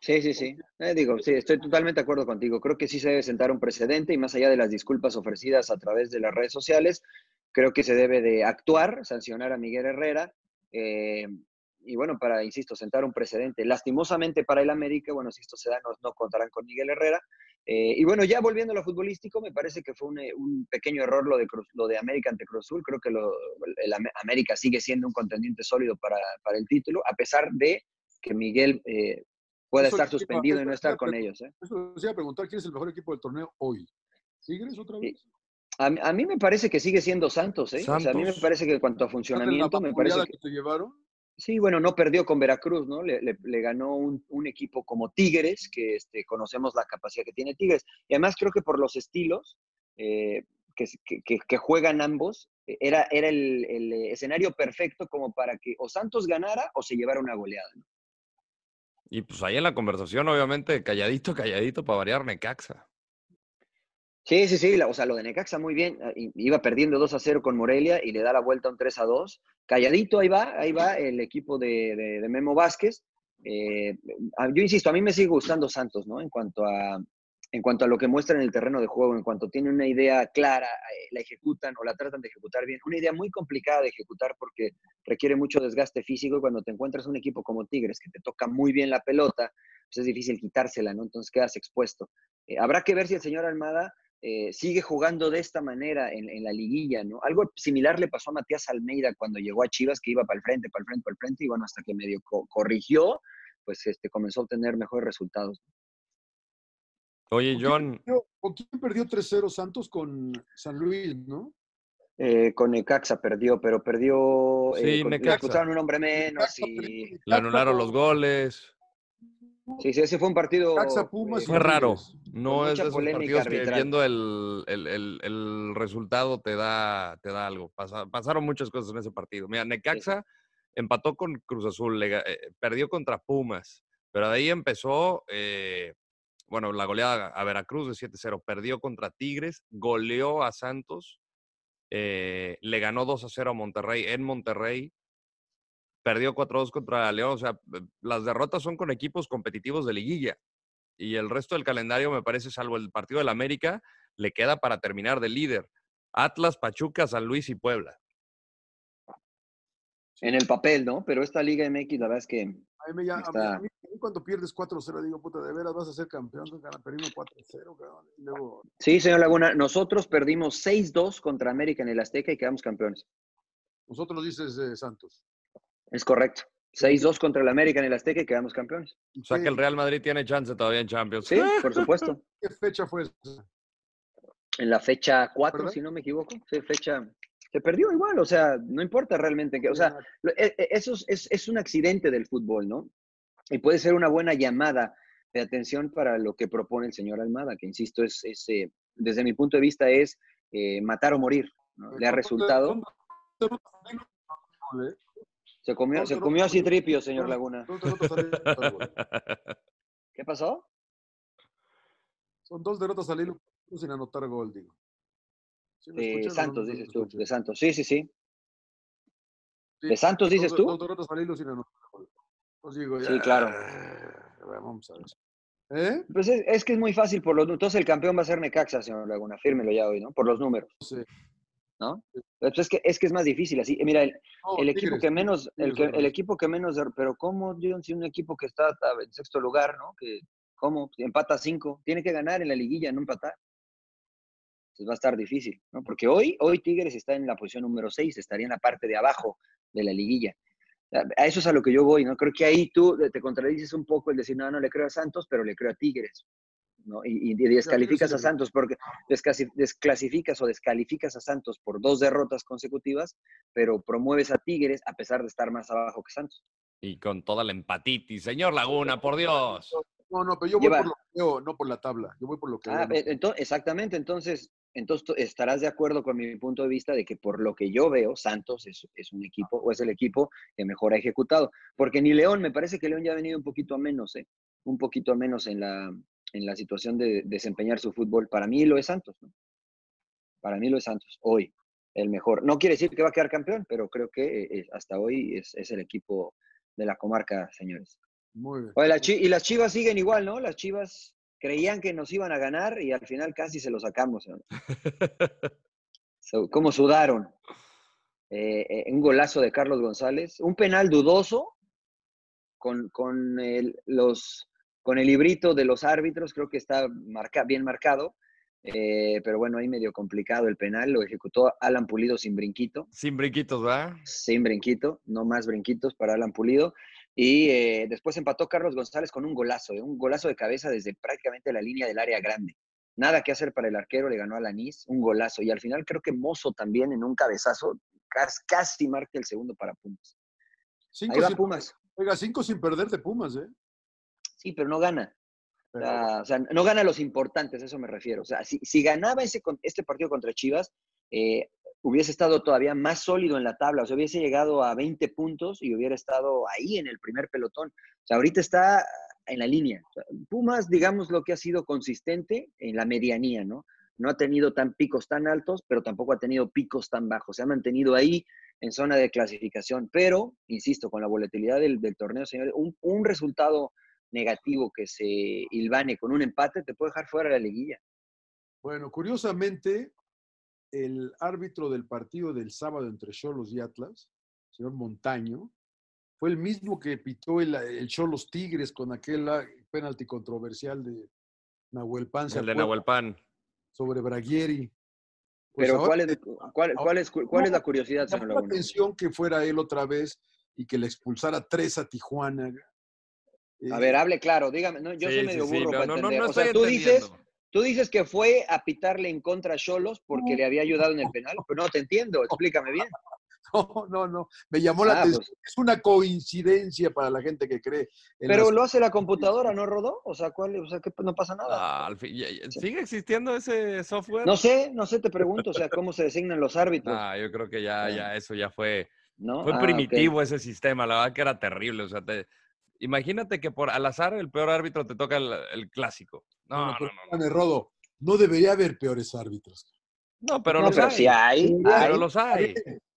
Sí, sí, sí. Eh, digo, sí, estoy totalmente de acuerdo contigo. Creo que sí se debe sentar un precedente y más allá de las disculpas ofrecidas a través de las redes sociales, creo que se debe de actuar, sancionar a Miguel Herrera. y bueno, para, insisto, sentar un precedente. Lastimosamente para el América, bueno, si esto se da, no contarán con Miguel Herrera. Eh, y bueno, ya volviendo a lo futbolístico, me parece que fue un, eh, un pequeño error lo de, Cruz- lo de América ante Cruz Azul. Creo que lo- el Am- América sigue siendo un contendiente sólido para, para el título, a pesar de que Miguel eh, pueda Eso estar iba- suspendido y no estar a con ellos. ¿eh? Eso les iba a preguntar quién es el mejor equipo del torneo hoy. ¿Tigres otra vez? A, mí me parece que sigue siendo Santos, ¿eh? O sea, a mí me parece que en cuanto a funcionamiento, me parece que... te llevaron? Sí, bueno, no perdió con Veracruz, ¿no? Le, ganó un, equipo como Tigres, que este, conocemos la capacidad que tiene Tigres. Y además creo que por los estilos eh, que, juegan ambos, era, era el, escenario perfecto como para que o Santos ganara o se llevara una goleada. ¿no? Y pues ahí en la conversación, obviamente, calladito, calladito para variar Necaxa. Sí, sí, sí, o sea, lo de Necaxa muy bien. Ah, iba perdiendo 2 a 0 con Morelia y le da la vuelta un 3 a 2. Calladito, ahí va, ahí va el equipo de, Memo Vázquez. Eh, yo insisto, a mí me sigue gustando Santos, ¿no? En cuanto a, en cuanto a lo que muestra en el terreno de juego, en cuanto tiene una idea clara, eh, la ejecutan o la tratan de ejecutar bien. Una idea muy complicada de ejecutar porque requiere mucho desgaste físico y cuando te encuentras un equipo como Tigres que te toca muy bien la pelota, pues es difícil quitársela, ¿no? Entonces quedas expuesto. Eh, habrá que ver si el señor Almada eh, sigue jugando de esta manera en, la liguilla, ¿no? Algo similar le pasó a Matías Almeida cuando llegó a Chivas, que iba para el frente, para el frente, para el frente, y bueno, hasta que medio corrigió, pues este, comenzó a obtener mejores resultados. Oye, John. ¿Con quién perdió 3-0 Santos? Con San Luis, ¿no? Eh, con Necaxa perdió, pero perdió. Sí, eh, Necaxa. Le un hombre menos y. Le anularon los goles. Sí, sí, ese fue un partido. fue raro. No es de esos partidos que viendo el, el, resultado te da, te da algo. pasaron muchas cosas en ese partido. Mira, Necaxa empató con Cruz Azul, eh, perdió contra Pumas, pero de ahí empezó, eh, bueno, la goleada a Veracruz de 7-0, perdió contra Tigres, goleó a Santos, eh, le ganó 2-0 a Monterrey en Monterrey, perdió 4-2 contra León. O sea, eh, las derrotas son con equipos competitivos de liguilla. Y el resto del calendario, me parece, salvo el partido del América, le queda para terminar de líder. Atlas, Pachuca, San Luis y Puebla. En el papel, ¿no? Pero esta Liga MX, la verdad es que. A mí, a mí, cuando pierdes 4-0, digo, puta, de veras vas a ser campeón. Perdimos 4-0, cabrón. Sí, señor Laguna, nosotros perdimos 6-2 contra América en el Azteca y quedamos campeones. Nosotros dices eh, Santos. Es correcto. 6-2 contra el América en el Azteca y quedamos campeones. O sea que el Real Madrid tiene chance todavía en Champions. Sí, por supuesto. ¿Qué fecha fue esa? En la fecha 4, si no me equivoco. Sí, fecha. Se perdió igual, o sea, no importa realmente. Que, o sea, e, e, eso es, es, un accidente del fútbol, ¿no? Y puede ser una buena llamada de atención para lo que propone el señor Almada, que insisto, es, eh, desde mi punto de vista es eh, matar o morir. ¿no? Le ha resultado. Se comió, se comió así tripio, señor Laguna. ¿Qué pasó? Son dos derrotas al hilo sin anotar gol, digo. de Santos, dices tú. De Santos. Sí, sí, sí. ¿De Santos dices tú? Dos derrotas al hilo sin anotar gol. Pues digo, sí, claro. Vamos a ver. ¿Eh? Pues es, que es muy fácil por los Entonces el campeón va a ser Necaxa, señor Laguna. Fírmelo ya hoy, ¿no? Por los números. Sí. ¿No? Pues es que, es que es más difícil así. Mira, el, equipo que menos, el, que, el equipo que menos, pero ¿cómo, John, si un equipo que está en sexto lugar, ¿no? Que, ¿Cómo? Empata cinco, tiene que ganar en la liguilla, no empatar. Entonces va a estar difícil, ¿no? Porque hoy, hoy Tigres está en la posición número seis, estaría en la parte de abajo de la liguilla. A eso es a lo que yo voy, ¿no? Creo que ahí tú te contradices un poco el decir, no, no le creo a Santos, pero le creo a Tigres. Y, descalificas a Santos porque desclasificas o descalificas a Santos por dos derrotas consecutivas, pero promueves a Tigres a pesar de estar más abajo que Santos. Y con toda la empatitis, señor Laguna, por Dios. No, no, pero yo voy por lo que veo, no por la tabla. Yo voy por lo que ah, exactamente, entonces, entonces estarás de acuerdo con mi punto de vista de que por lo que yo veo, Santos es, es, un equipo o es el equipo que mejor ha ejecutado. Porque ni León, me parece que León ya ha venido un poquito a menos, ¿eh? un poquito a menos en la, en la situación de desempeñar su fútbol. Para mí lo es Santos, ¿no? Para mí lo es Santos, hoy, el mejor. No quiere decir que va a quedar campeón, pero creo que eh, hasta hoy es, el equipo de la comarca, señores. Muy bien. y las chivas siguen igual, ¿no? Las chivas creían que nos iban a ganar y al final casi se lo sacamos. ¿no? ¿Cómo sudaron? Eh, eh, un golazo de Carlos González, un penal dudoso con, con los con el librito de los árbitros, creo que está bien marcado, eh, pero bueno, ahí medio complicado el penal, lo ejecutó Alan Pulido sin brinquito. Sin brinquitos, ¿verdad? Sin brinquito, no más brinquitos para Alan Pulido. Y eh, después empató Carlos González con un golazo, eh, un golazo de cabeza desde prácticamente la línea del área grande. nada que hacer para el arquero, le ganó a Lanís, un golazo. Y al final creo que Mozo también en un cabezazo casi marca el segundo para Pumas. Cinco Ahí va Pumas. Oiga, cinco sin perder de Pumas, ¿eh? Sí, pero no gana. O, sea, no gana los importantes, eso me refiero. O sea, si, si ganaba ese, este partido contra Chivas, eh, hubiese estado todavía más sólido en la tabla, o sea, hubiese llegado a 20 puntos y hubiera estado ahí en el primer pelotón. O sea, ahorita está en la línea. Pumas, digamos, lo que ha sido consistente en la medianía, ¿no? No ha tenido tan picos tan altos, pero tampoco ha tenido picos tan bajos. Se ha mantenido ahí en zona de clasificación. Pero, insisto, con la volatilidad del, torneo, señores, un, un, resultado negativo que se hilvane con un empate te puede dejar fuera de la liguilla. Bueno, curiosamente, el árbitro del partido del sábado entre Cholos y Atlas, señor Montaño, fue el mismo que pitó el, Cholos Tigres con aquel ah, penalti controversial de Nahuel Pan. El de Nahuel Pan. Sobre Braguieri. Pues Pero ¿cuál, es, cuál, es, cuál es la curiosidad, señor La atención que fuera él otra vez y que le expulsara tres a Tijuana. A ver, hable claro, dígame. No, yo soy medio burro para entender. o sea, tú dices, Tú dices que fue a pitarle en contra a Cholos porque le había ayudado en el penal, pero no te entiendo, explícame bien. No, no, no. Me llamó la ah, atención. Pues. Es una coincidencia para la gente que cree. Pero lo hace la computadora, ¿no, Rodó? O sea, ¿cuál, o sea que no pasa nada. Ah, ¿Sigue existiendo ese software? No sé, no sé, te pregunto, o sea, ¿cómo se designan los árbitros? Ah, yo creo que ya, ya, eso ya fue. ¿No? Fue ah, primitivo ese sistema, la verdad que era terrible. O sea, te, Imagínate que por al azar el peor árbitro te toca el, clásico. No, no, no. no, Rodo, no debería haber peores árbitros. No, pero los hay. hay. Pero los hay.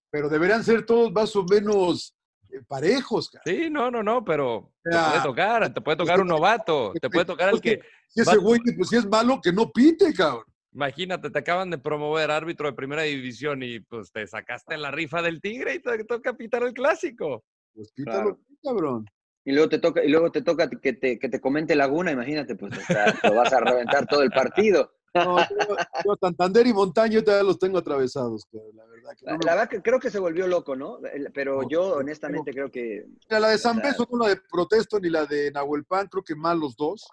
Pero deberían ser todos más o menos eh, parejos. Cara. Sí, no, no, no, pero te puede tocar, te puede tocar un novato, te puede tocar el que... Si ese güey, pues si es malo, que no pite, cabrón. Imagínate, te acaban de promover árbitro de primera división y pues te sacaste la rifa del Tigre y te toca pitar el clásico. Pues pítalo, cabrón. Y luego te toca, y luego te toca que te, que te comente Laguna, imagínate, pues lo vas a reventar todo el partido. No, yo, Santander y Montaño todavía los tengo atravesados, la verdad. Que la, verdad que creo que se volvió loco, ¿no? Pero yo honestamente creo que... la de San Beso, no la de Protesto ni la de Nahuelpan, creo que mal los dos.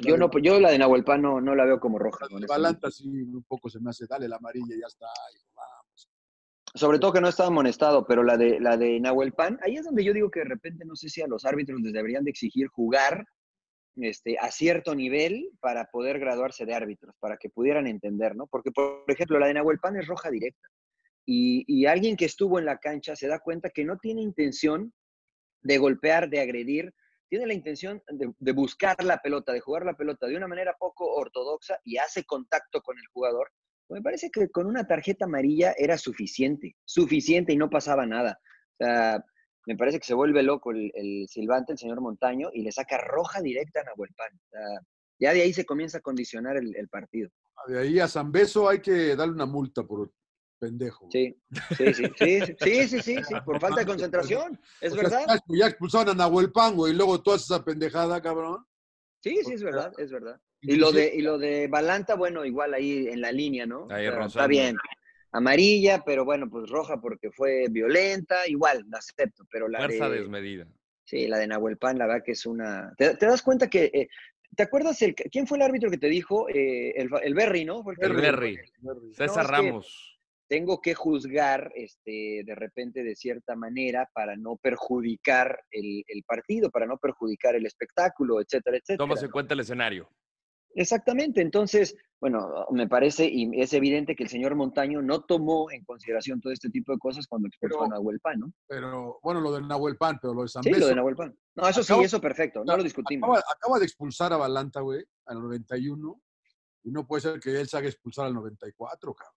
yo no, yo la de Nahuelpan no, no la veo como roja. La Balanta sí un poco se me hace, dale la amarilla y ya está. Sobre todo que no estaba amonestado, pero la de, la de Nahuel Pan, ahí es donde yo digo que de repente no sé si a los árbitros les deberían de exigir jugar este, a cierto nivel para poder graduarse de árbitros, para que pudieran entender, ¿no? Porque, por ejemplo, la de Nahuel Pan es roja directa. Y, y alguien que estuvo en la cancha se da cuenta que no tiene intención de golpear, de agredir, tiene la intención de, de, buscar la pelota, de jugar la pelota de una manera poco ortodoxa y hace contacto con el jugador, me parece que con una tarjeta amarilla era suficiente, suficiente y no pasaba nada. O sea, me parece que se vuelve loco el, silbante, el señor Montaño, y le saca roja directa a Nahuel Pan. O sea, ya de ahí se comienza a condicionar el, partido. De ahí a San Beso hay que darle una multa por pendejo. Sí, sí, sí, sí, sí, sí, sí, por falta de concentración, es verdad. Ya expulsaron a Nahuel Pan, güey, y luego tú haces esa pendejada, cabrón. Sí, sí, es verdad, es verdad. Y lo de, y lo de Balanta, bueno, igual ahí en la línea, ¿no? Ahí está bien. Amarilla, pero bueno, pues roja porque fue violenta, igual, la acepto, pero la Fuerza desmedida. Sí, la de Nahuel Pan, la verdad que es una... ¿Te, das cuenta que... Eh, ¿Te acuerdas el, quién fue el árbitro que te dijo? Eh, el, el Berry, ¿no? el, Berry. César Ramos tengo que juzgar este, de repente de cierta manera para no perjudicar el, partido, para no perjudicar el espectáculo, etcétera, etcétera. Toma en cuenta el escenario. Exactamente, entonces, bueno, me parece y es evidente que el señor Montaño no tomó en consideración todo este tipo de cosas cuando expulsó a Nahuel Pan, ¿no? Pero, bueno, lo de Nahuel Pan, pero lo de San Sí, lo de Nahuel Pan. No, eso sí, eso perfecto, no lo discutimos. Acaba, de expulsar a Balanta, güey, al 91, y no puede ser que él se haga expulsar al 94, cabrón.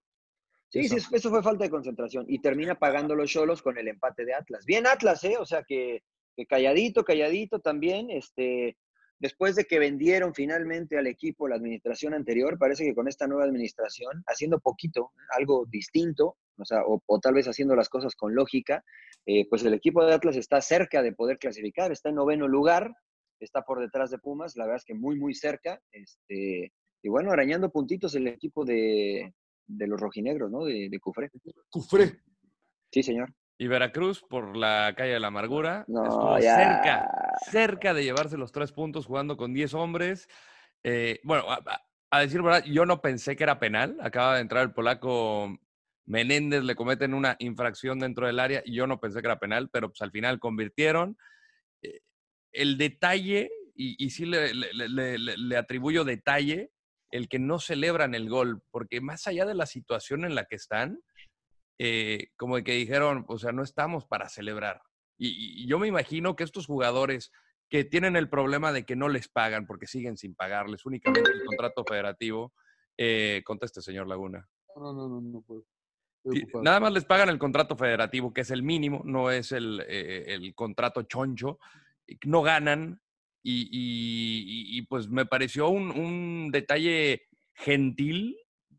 Sí, sí, eso fue falta de concentración. Y termina pagando los cholos con el empate de Atlas. Bien Atlas, ¿eh? O sea que, calladito, calladito también. Este, después de que vendieron finalmente al equipo la administración anterior, parece que con esta nueva administración, haciendo poquito, algo distinto, o sea, o, tal vez haciendo las cosas con lógica, eh, pues el equipo de Atlas está cerca de poder clasificar, está en noveno lugar, está por detrás de Pumas, la verdad es que muy, muy cerca. Este, y bueno, arañando puntitos el equipo de, de los rojinegros, ¿no? De, de Cufré. Cufré. Sí, señor. Y Veracruz, por la calle de la amargura, estuvo cerca, cerca de llevarse los tres puntos jugando con diez hombres. Eh, bueno, a decir verdad, yo no pensé que era penal. Acaba de entrar el polaco Menéndez, le cometen una infracción dentro del área y yo no pensé que era penal, pero pues al final convirtieron. Eh, el detalle, y, sí le atribuyo detalle, el que no celebran el gol, porque más allá de la situación en la que están, eh, como de que dijeron, o sea, no estamos para celebrar. Y, y yo me imagino que estos jugadores que tienen el problema de que no les pagan porque siguen sin pagarles únicamente el contrato federativo, eh, conteste, señor Laguna. No, no, no, no puedo. Nada más les pagan el contrato federativo, que es el mínimo, no es el, eh, el contrato choncho. No ganan y, y- y- y, pues me pareció un, un detalle gentil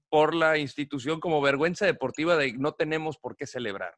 por la institución como vergüenza deportiva de no tenemos por qué celebrar.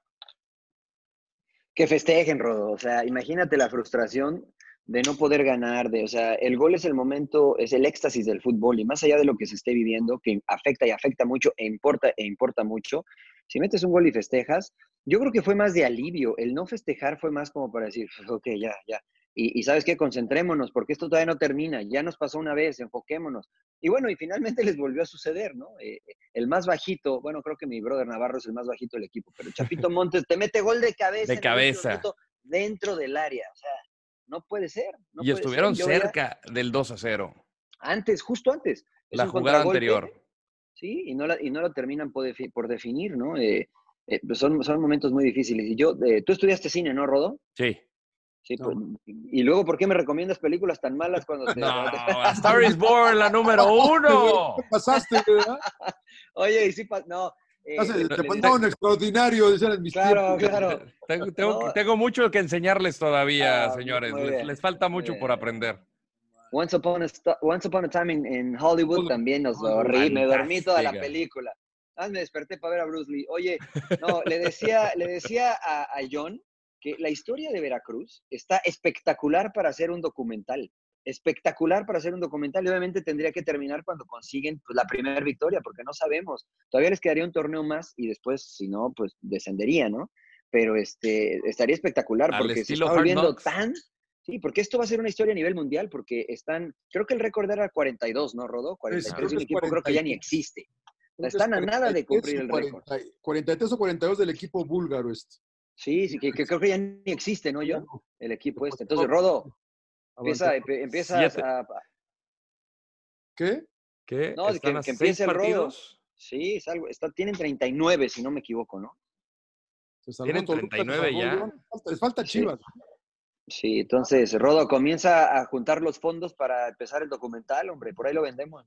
Que festejen, Rodo. O sea, imagínate la frustración de no poder ganar, de, o sea, el gol es el momento, es el éxtasis del fútbol y más allá de lo que se esté viviendo, que afecta y afecta mucho e importa e importa mucho, si metes un gol y festejas, yo creo que fue más de alivio, el no festejar fue más como para decir, ok, ya, ya, y, y sabes qué, concentrémonos, porque esto todavía no termina, ya nos pasó una vez, enfoquémonos. Y bueno, y finalmente les volvió a suceder, ¿no? Eh, eh, el más bajito, bueno, creo que mi brother Navarro es el más bajito del equipo, pero Chapito Montes te mete gol de cabeza. De cabeza. minuto dentro del área, o sea, no puede ser. no y puede estuvieron ser. Cerca del 2 a 0. Antes, justo antes. Es La jugada anterior. Sí, y no, la- y no lo terminan por, defi- por definir, ¿no? Eh, eh, pues son, son momentos muy difíciles. Y yo, eh, tú estudiaste cine, ¿no, Rodo? Sí. Sí, No. pues, y luego, ¿por qué me recomiendas películas tan malas cuando te... No, A Star is Born, la número uno. ¿Qué pasaste, verdad? Oye, y sí, no. eh, Te faltaba un extraordinario, decían en mis Claro, tiempos. claro. Tengo, tengo- No. tengo mucho que enseñarles todavía, Ah, señores. Les, falta mucho por aprender. Once Upon a, Sta- Once Upon a Time in, in Hollywood también nos dormí, me dormí toda la película. Ah, me desperté para ver a Bruce Lee. Oye, no, le decía, le decía a, a John que la historia de Veracruz está espectacular para hacer un documental. Espectacular para hacer un documental y obviamente tendría que terminar cuando consiguen pues, la primera victoria, porque no sabemos. Todavía les quedaría un torneo más y después, si no, pues descendería, ¿no? Pero este, estaría espectacular Al porque se está volviendo tan Sí, porque esto va a ser una historia a nivel mundial, porque están, creo que el récord era 42, ¿no, Rodó? 43 creo de que un es equipo creo que ya ni 43. existe. Están es a nada de 43 cumplir el récord. 40 43 o 42 del equipo búlgaro este. Sí, sí, que, que creo que ya ni existe, ¿no, yo? El equipo Pues, este. Entonces, Rodo, empieza, Siete. a... ¿Qué? ¿Qué? No, que- ¿Están a que seis empiece el rodo. Sí, es algo, está, tienen 39, si no me equivoco, ¿no? Tienen Toluca, se 39 salvó ya. Les falta Sí. Chivas. Sí, entonces, Rodo, comienza a juntar los fondos para empezar el documental, hombre, por ahí lo vendemos.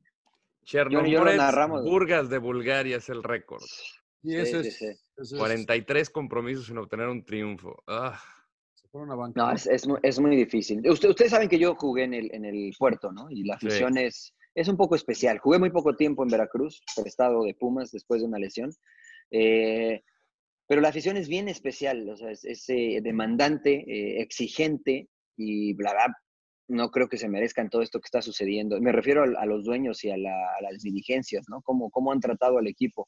narramos. Burgas de Bulgaria es el récord. Y Sí, ese sí, es, sí. ese es- 43 compromisos sin obtener un triunfo. Ah, se fueron a banca. No, es, es, muy, es muy difícil. Usted- ustedes saben que yo jugué en el, en el puerto, ¿no? Y la Sí. afición es, es un poco especial. Jugué muy poco tiempo en Veracruz, prestado de Pumas después de una lesión. Eh, pero la afición es bien especial, o sea, es, es, eh, demandante, eh, exigente y bla, bla. No creo que se merezcan todo esto que está sucediendo. Me refiero a, a los dueños y a, la- a las dirigencias, ¿no? Cómo, cómo han tratado al equipo.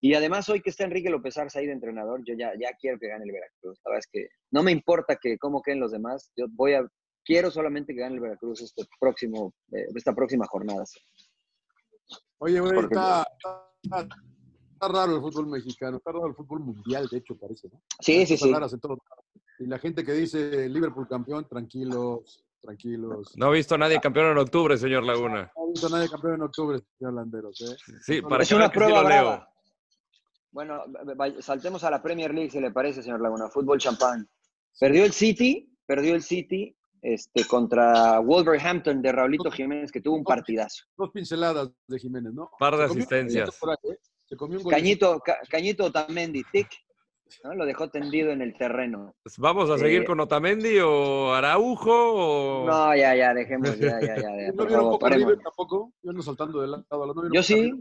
Y además hoy que está Enrique López Arza ahí de entrenador, yo ya, ya quiero que gane el Veracruz. La verdad es que no me importa que cómo queden los demás, yo voy a, quiero solamente que gane el Veracruz este próximo, eh, esta próxima jornada. Oye, güey, está, está- está raro el fútbol mexicano, está raro el fútbol mundial, de hecho, parece, ¿no? Sí, sí, sí. Y la gente que dice Liverpool campeón, tranquilos, tranquilos. no he visto a nadie campeón en octubre, señor Laguna. No ha visto a nadie campeón en octubre, señor Landeros, ¿eh? Sí, para es que una vean que sí prueba lo leo. brava. Bueno, saltemos a la Premier League, si le parece, señor Laguna. Fútbol champán. Perdió el City, perdió el City este, contra Wolverhampton de Raulito Jiménez, que tuvo un partidazo. Dos pinceladas de Jiménez, ¿no? Par de asistencias. ahí, ¿eh? Se comió un golito. Cañito, Ca- Cañito Otamendi, tic, ¿no? lo dejó tendido en el terreno. Pues, ¿Vamos a seguir Eh, con Otamendi o Araujo? O... No, ya, ya, dejemos, ya, ya, ya, ya, ¿No por vieron un favor, poco. River tampoco? Yo ando saltando de lado a lado. ¿no Yo sí,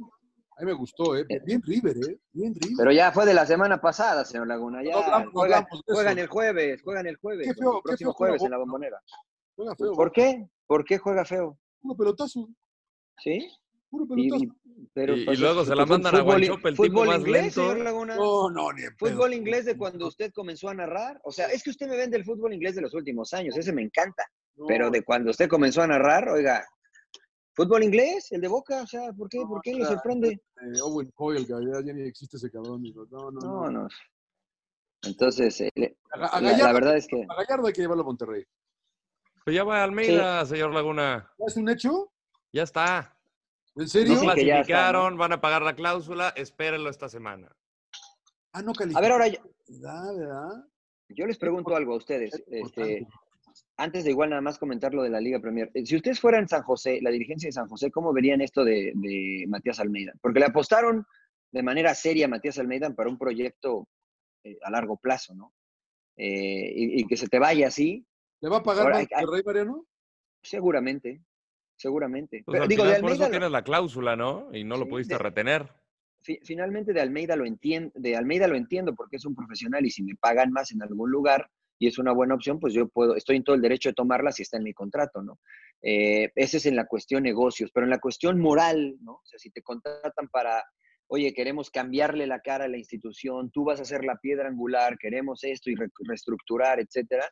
a mí me gustó, ¿eh? Bien River, ¿eh? Bien River. pero ya fue de la semana pasada, señor Laguna. Ya No hablamos- no juegan, hablamos el jueves, juegan el jueves, Qué el feo, qué próximo feo jueves en la bombonera. Juega feo. ¿Por qué? ¿Por qué juega feo? Puro pelotazo. ¿Sí? Puro pelotazo. y- pero, Y- y pues, luego se la mandan a Guanchope, el tipo fútbol más inglés, lento. señor Laguna. No, no, ni. Fútbol inglés de cuando usted comenzó a narrar. O sea, es que usted me vende el fútbol inglés de los últimos años. Ese me encanta. No, Pero de cuando usted comenzó a narrar, oiga, Fútbol inglés, el de Boca, o sea, ¿por qué, ¿por qué le sorprende? Eh, Owen Coyle, ya, ya ni existe ese cabrón. no, no, no. no. Entonces, eh, la, verdad es que... A Gallardo hay que llevarlo a Monterrey. Pues ya va a Almeida, señor Laguna. ¿Es un hecho? Ya está. ¿En serio? No clasificaron, van a pagar la cláusula, espérenlo esta semana. Ah, no calificaron. A ver, ahora yo, ¿verdad? yo les pregunto algo a ustedes. Este, antes de igual nada más comentar lo de la Liga Premier. Eh, si ustedes fueran San José, la dirigencia de San José, ¿cómo verían esto de, Matías Almeida? Porque le apostaron de manera seria a Matías Almeida para un proyecto eh, a largo plazo, ¿no? Eh, y, que se te vaya así. ¿Le va a pagar Ahora, el Rey Mariano? Seguramente, seguramente. Pero, digo, de Almeida, por eso tienes la cláusula, ¿no? Y no lo pudiste retener. finalmente de Almeida lo entiendo, de Almeida lo entiendo porque es un profesional y si me pagan más en algún lugar, y es una buena opción, pues yo puedo, estoy en todo el derecho de tomarla si está en mi contrato, ¿no? Eh, ese es en la cuestión negocios, pero en la cuestión moral, ¿no? O sea, si te contratan para, oye, queremos cambiarle la cara a la institución, tú vas a ser la piedra angular, queremos esto y reestructurar, etcétera,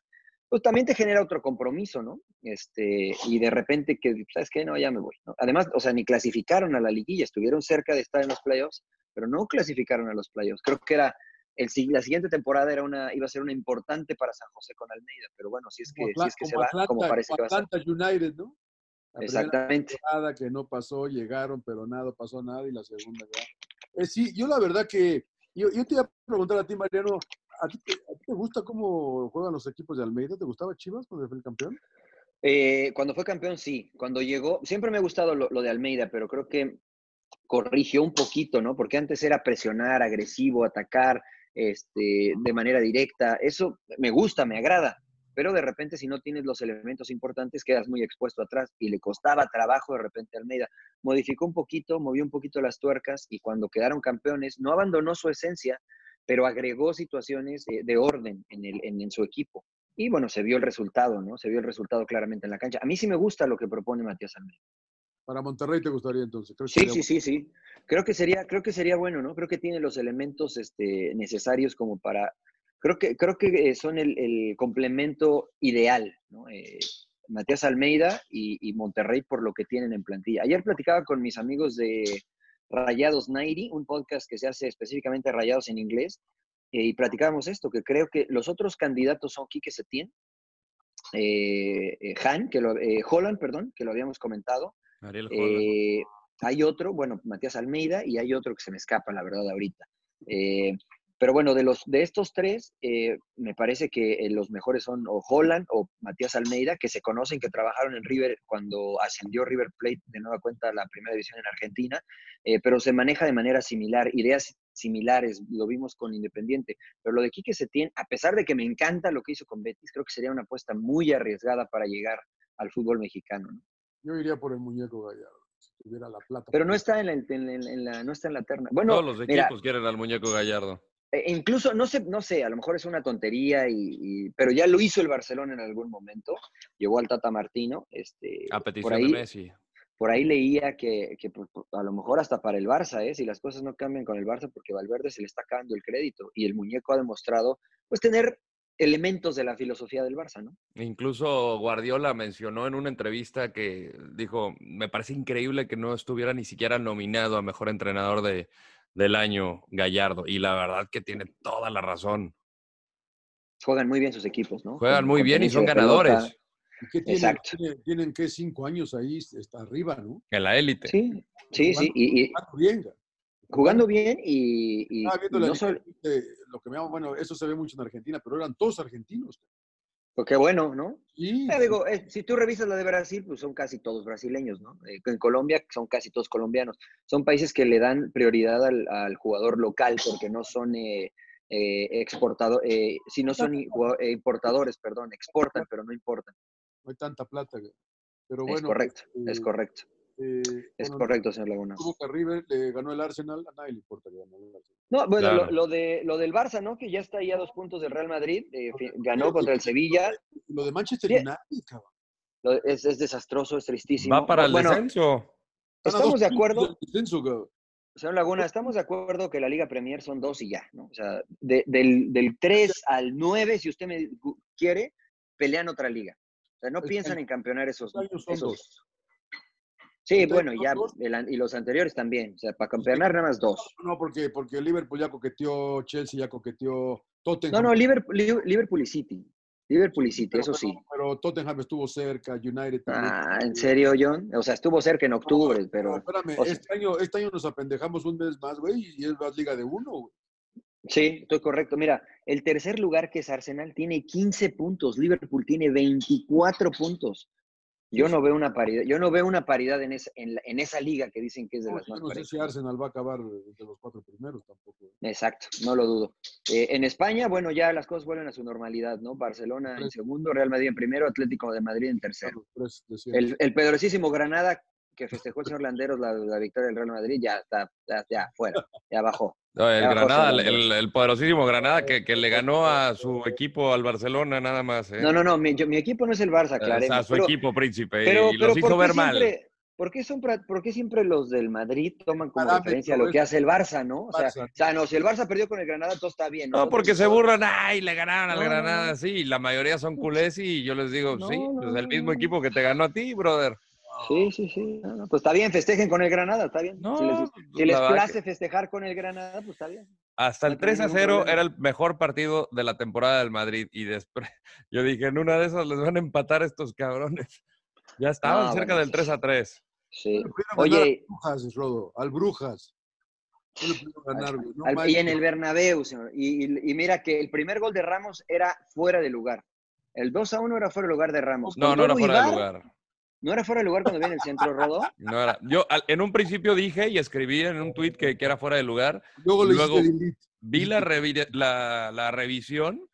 pues también te genera otro compromiso, ¿no? Este, y de repente que, ¿sabes qué? No, ya me voy, ¿no? Además, o sea, ni clasificaron a la liguilla, estuvieron cerca de estar en los playoffs, pero no clasificaron a los playoffs. Creo que era el, la siguiente temporada era una, iba a ser una importante para San José con Almeida, pero bueno, si es que, si es que se va, como parece que va a ser. Atlanta United, ¿no? Exactamente. Nada que no pasó, llegaron, pero nada, pasó nada, y la segunda ya. Eh, sí, yo la verdad que, yo, yo, te iba a preguntar a ti, Mariano, ¿a ti, te, gusta cómo juegan los equipos de Almeida? ¿Te gustaba Chivas cuando fue el campeón? Eh, cuando fue campeón, sí. Cuando llegó, siempre me ha gustado lo, lo, de Almeida, pero creo que corrigió un poquito, ¿no? Porque antes era presionar, agresivo, atacar, este, de manera directa. Eso me gusta, me agrada, pero de repente si no tienes los elementos importantes quedas muy expuesto atrás y le costaba trabajo de repente Almeida. Modificó un poquito, movió un poquito las tuercas y cuando quedaron campeones no abandonó su esencia, pero agregó situaciones eh, de orden en, el, en, su equipo. Y bueno, se vio el resultado, ¿no? Se vio el resultado claramente en la cancha. A mí sí me gusta lo que propone Matías Almeida. Para Monterrey te gustaría entonces. sí, sí, sí, sí. Creo que sería, creo que sería bueno, ¿no? Creo que tiene los elementos este, necesarios como para. Creo que, creo que eh, son el, complemento ideal, ¿no? Eh, Matías Almeida y, Monterrey por lo que tienen en plantilla. Ayer platicaba con mis amigos de Rayados 90, un podcast que se hace específicamente Rayados en inglés, eh, y platicábamos esto, que creo que los otros candidatos son Quique Setién, Han, que lo, Holland, perdón, que lo habíamos comentado, eh, hay otro, bueno, Matías Almeida, y hay otro que se me escapa, la verdad, ahorita. Eh, pero bueno, de, los, de estos tres, eh, me parece que los mejores son o Holland o Matías Almeida, que se conocen, que trabajaron en River cuando ascendió River Plate de nueva cuenta a la primera división en Argentina, pero se maneja de manera similar, ideas similares, lo vimos con Independiente. Pero lo de Quique Setién, a pesar de que me encanta lo que hizo con Betis, creo que sería una apuesta muy arriesgada para llegar al fútbol mexicano. ¿no? Yo iría por el muñeco Gallardo, si tuviera la plata. Pero no está en la, en, la, no está en la terna. Bueno, Todos los equipos quieren al muñeco Gallardo. E incluso, no sé, no sé, a lo mejor es una tontería, y, pero ya lo hizo el Barcelona en algún momento. Llegó al Tata Martino. Este, a petición por ahí, de Messi. Por ahí leía que, que, pues, a lo mejor hasta para el Barça, ¿eh? si las cosas no cambian con el Barça, porque Valverde se le está cagando el crédito y el muñeco ha demostrado pues tener elementos de la filosofía del Barça, ¿no? Incluso Guardiola mencionó en una entrevista que dijo, me parece increíble que no estuviera ni siquiera nominado a mejor entrenador de, del año Gallardo. Y la verdad que tiene toda la razón. Juegan muy bien sus equipos, ¿no? Juegan muy bien y son ganadores. tienen, Exacto. Tienen, que cinco años ahí está arriba, ¿no? En la élite. Sí, sí, sí. Y, jugando bien y, no solo... lo que me llama, bueno, eso se ve mucho en Argentina, pero eran todos argentinos. Pues qué bueno, ¿no? Sí. digo, eh, si tú revisas la de Brasil, pues son casi todos brasileños, ¿no? Eh, en Colombia son casi todos colombianos. Son países que le dan prioridad al, jugador local porque no son eh, exportadores, si no son importadores, perdón, exportan, pero no importan. No hay tanta plata. Pero bueno. Es correcto, es correcto. Eh, es correcto, señor Laguna. Tuvo que River le ganó el Arsenal, a nadie le importa que ganó el Arsenal. No, bueno, lo, de, lo del Barça, ¿no? Que ya está ahí a dos puntos del Real Madrid, eh, ganó contra el Sevilla. Lo de Manchester United, cabrón. Es, es, desastroso, es tristísimo. Va para el descenso. Estamos de acuerdo. señor Laguna, estamos de acuerdo que la Liga Premier son dos y ya, ¿no? O sea, del, del 3 al 9, si usted me quiere, pelean otra liga. O sea, no piensan en campeonar esos, esos Sí, bueno, y ya, el- y los anteriores también. O sea, para campeonar nada más dos. No, porque, porque Liverpool ya coqueteó, Chelsea ya coqueteó, Tottenham. No, no, Liverpool, Liverpool y City. Liverpool y City, pero, eso sí. Pero Tottenham estuvo cerca, United también. Ah, ¿en serio, John? O sea, estuvo cerca en octubre, No, pero... espérame, o sea- este, año, este año nos apendejamos un mes más, güey, y es más liga de uno, güey. Sí, estoy correcto. Mira, el tercer lugar que es Arsenal tiene 15 puntos, Liverpool tiene 24 puntos. Yo no veo una paridad, yo no veo una paridad en esa, en, la- en esa liga que dicen que es de No, las más no sé si Arsenal va a acabar entre los cuatro primeros tampoco. güey. Exacto, no lo dudo. Eh, en España, bueno, ya las cosas vuelven a su normalidad, ¿no? Barcelona en segundo, Real Madrid en primero, Atlético de Madrid en tercero. Tres de. El, el poderosísimo Granada, que festejó el señor Landeros la, la victoria del Real Madrid, ya está, ya, ya fuera, ya bajó. No, el Ya bajó Granada, Fernando. el, el poderosísimo Granada que, que le ganó a su equipo al Barcelona nada más. ¿eh? No, no, no, mi, yo- mi equipo no es el Barça, O sea, aclaremos. a su pero- equipo príncipe Pero, y pero los hizo ¿por qué ver mal. siempre- ¿por qué, son, por qué siempre los del Madrid toman como Parámetro, referencia lo que hace el Barça, no? O sea, Barça. o sea, no, si el Barça perdió con el Granada, todo está bien. No, Nosotros porque se burlan, ay, le ganaron al No, no, Granada, no. sí, y la mayoría son culés y yo les digo, No, sí, no, pues el no, mismo no. equipo que te ganó a ti, brother. Sí, sí, sí. No, no, pues está bien, festejen con el Granada, está bien. No, si les, pues, si les place festejar con el Granada, pues está bien. Hasta No el tiene 3 a ningún 0 problema. era el mejor partido de la temporada del Madrid y después yo dije, en una de esas les van a empatar estos cabrones. Ya estaban No, cerca bueno, del 3 a 3. Sí. No Oye, al Brujas, Rodo, al Brujas. No ganar. No al- y en el Bernabéu, señor. Y, y- y mira que el primer gol de Ramos era fuera de lugar. El 2 a 1 era fuera de lugar de Ramos. No, Con no era fuera de lugar. ¿No era fuera de lugar cuando viene el centro rodo? No era. Yo al- en un principio dije y escribí en un tweet que, que era fuera de lugar. Luego. Vi la, revi- la, la revisión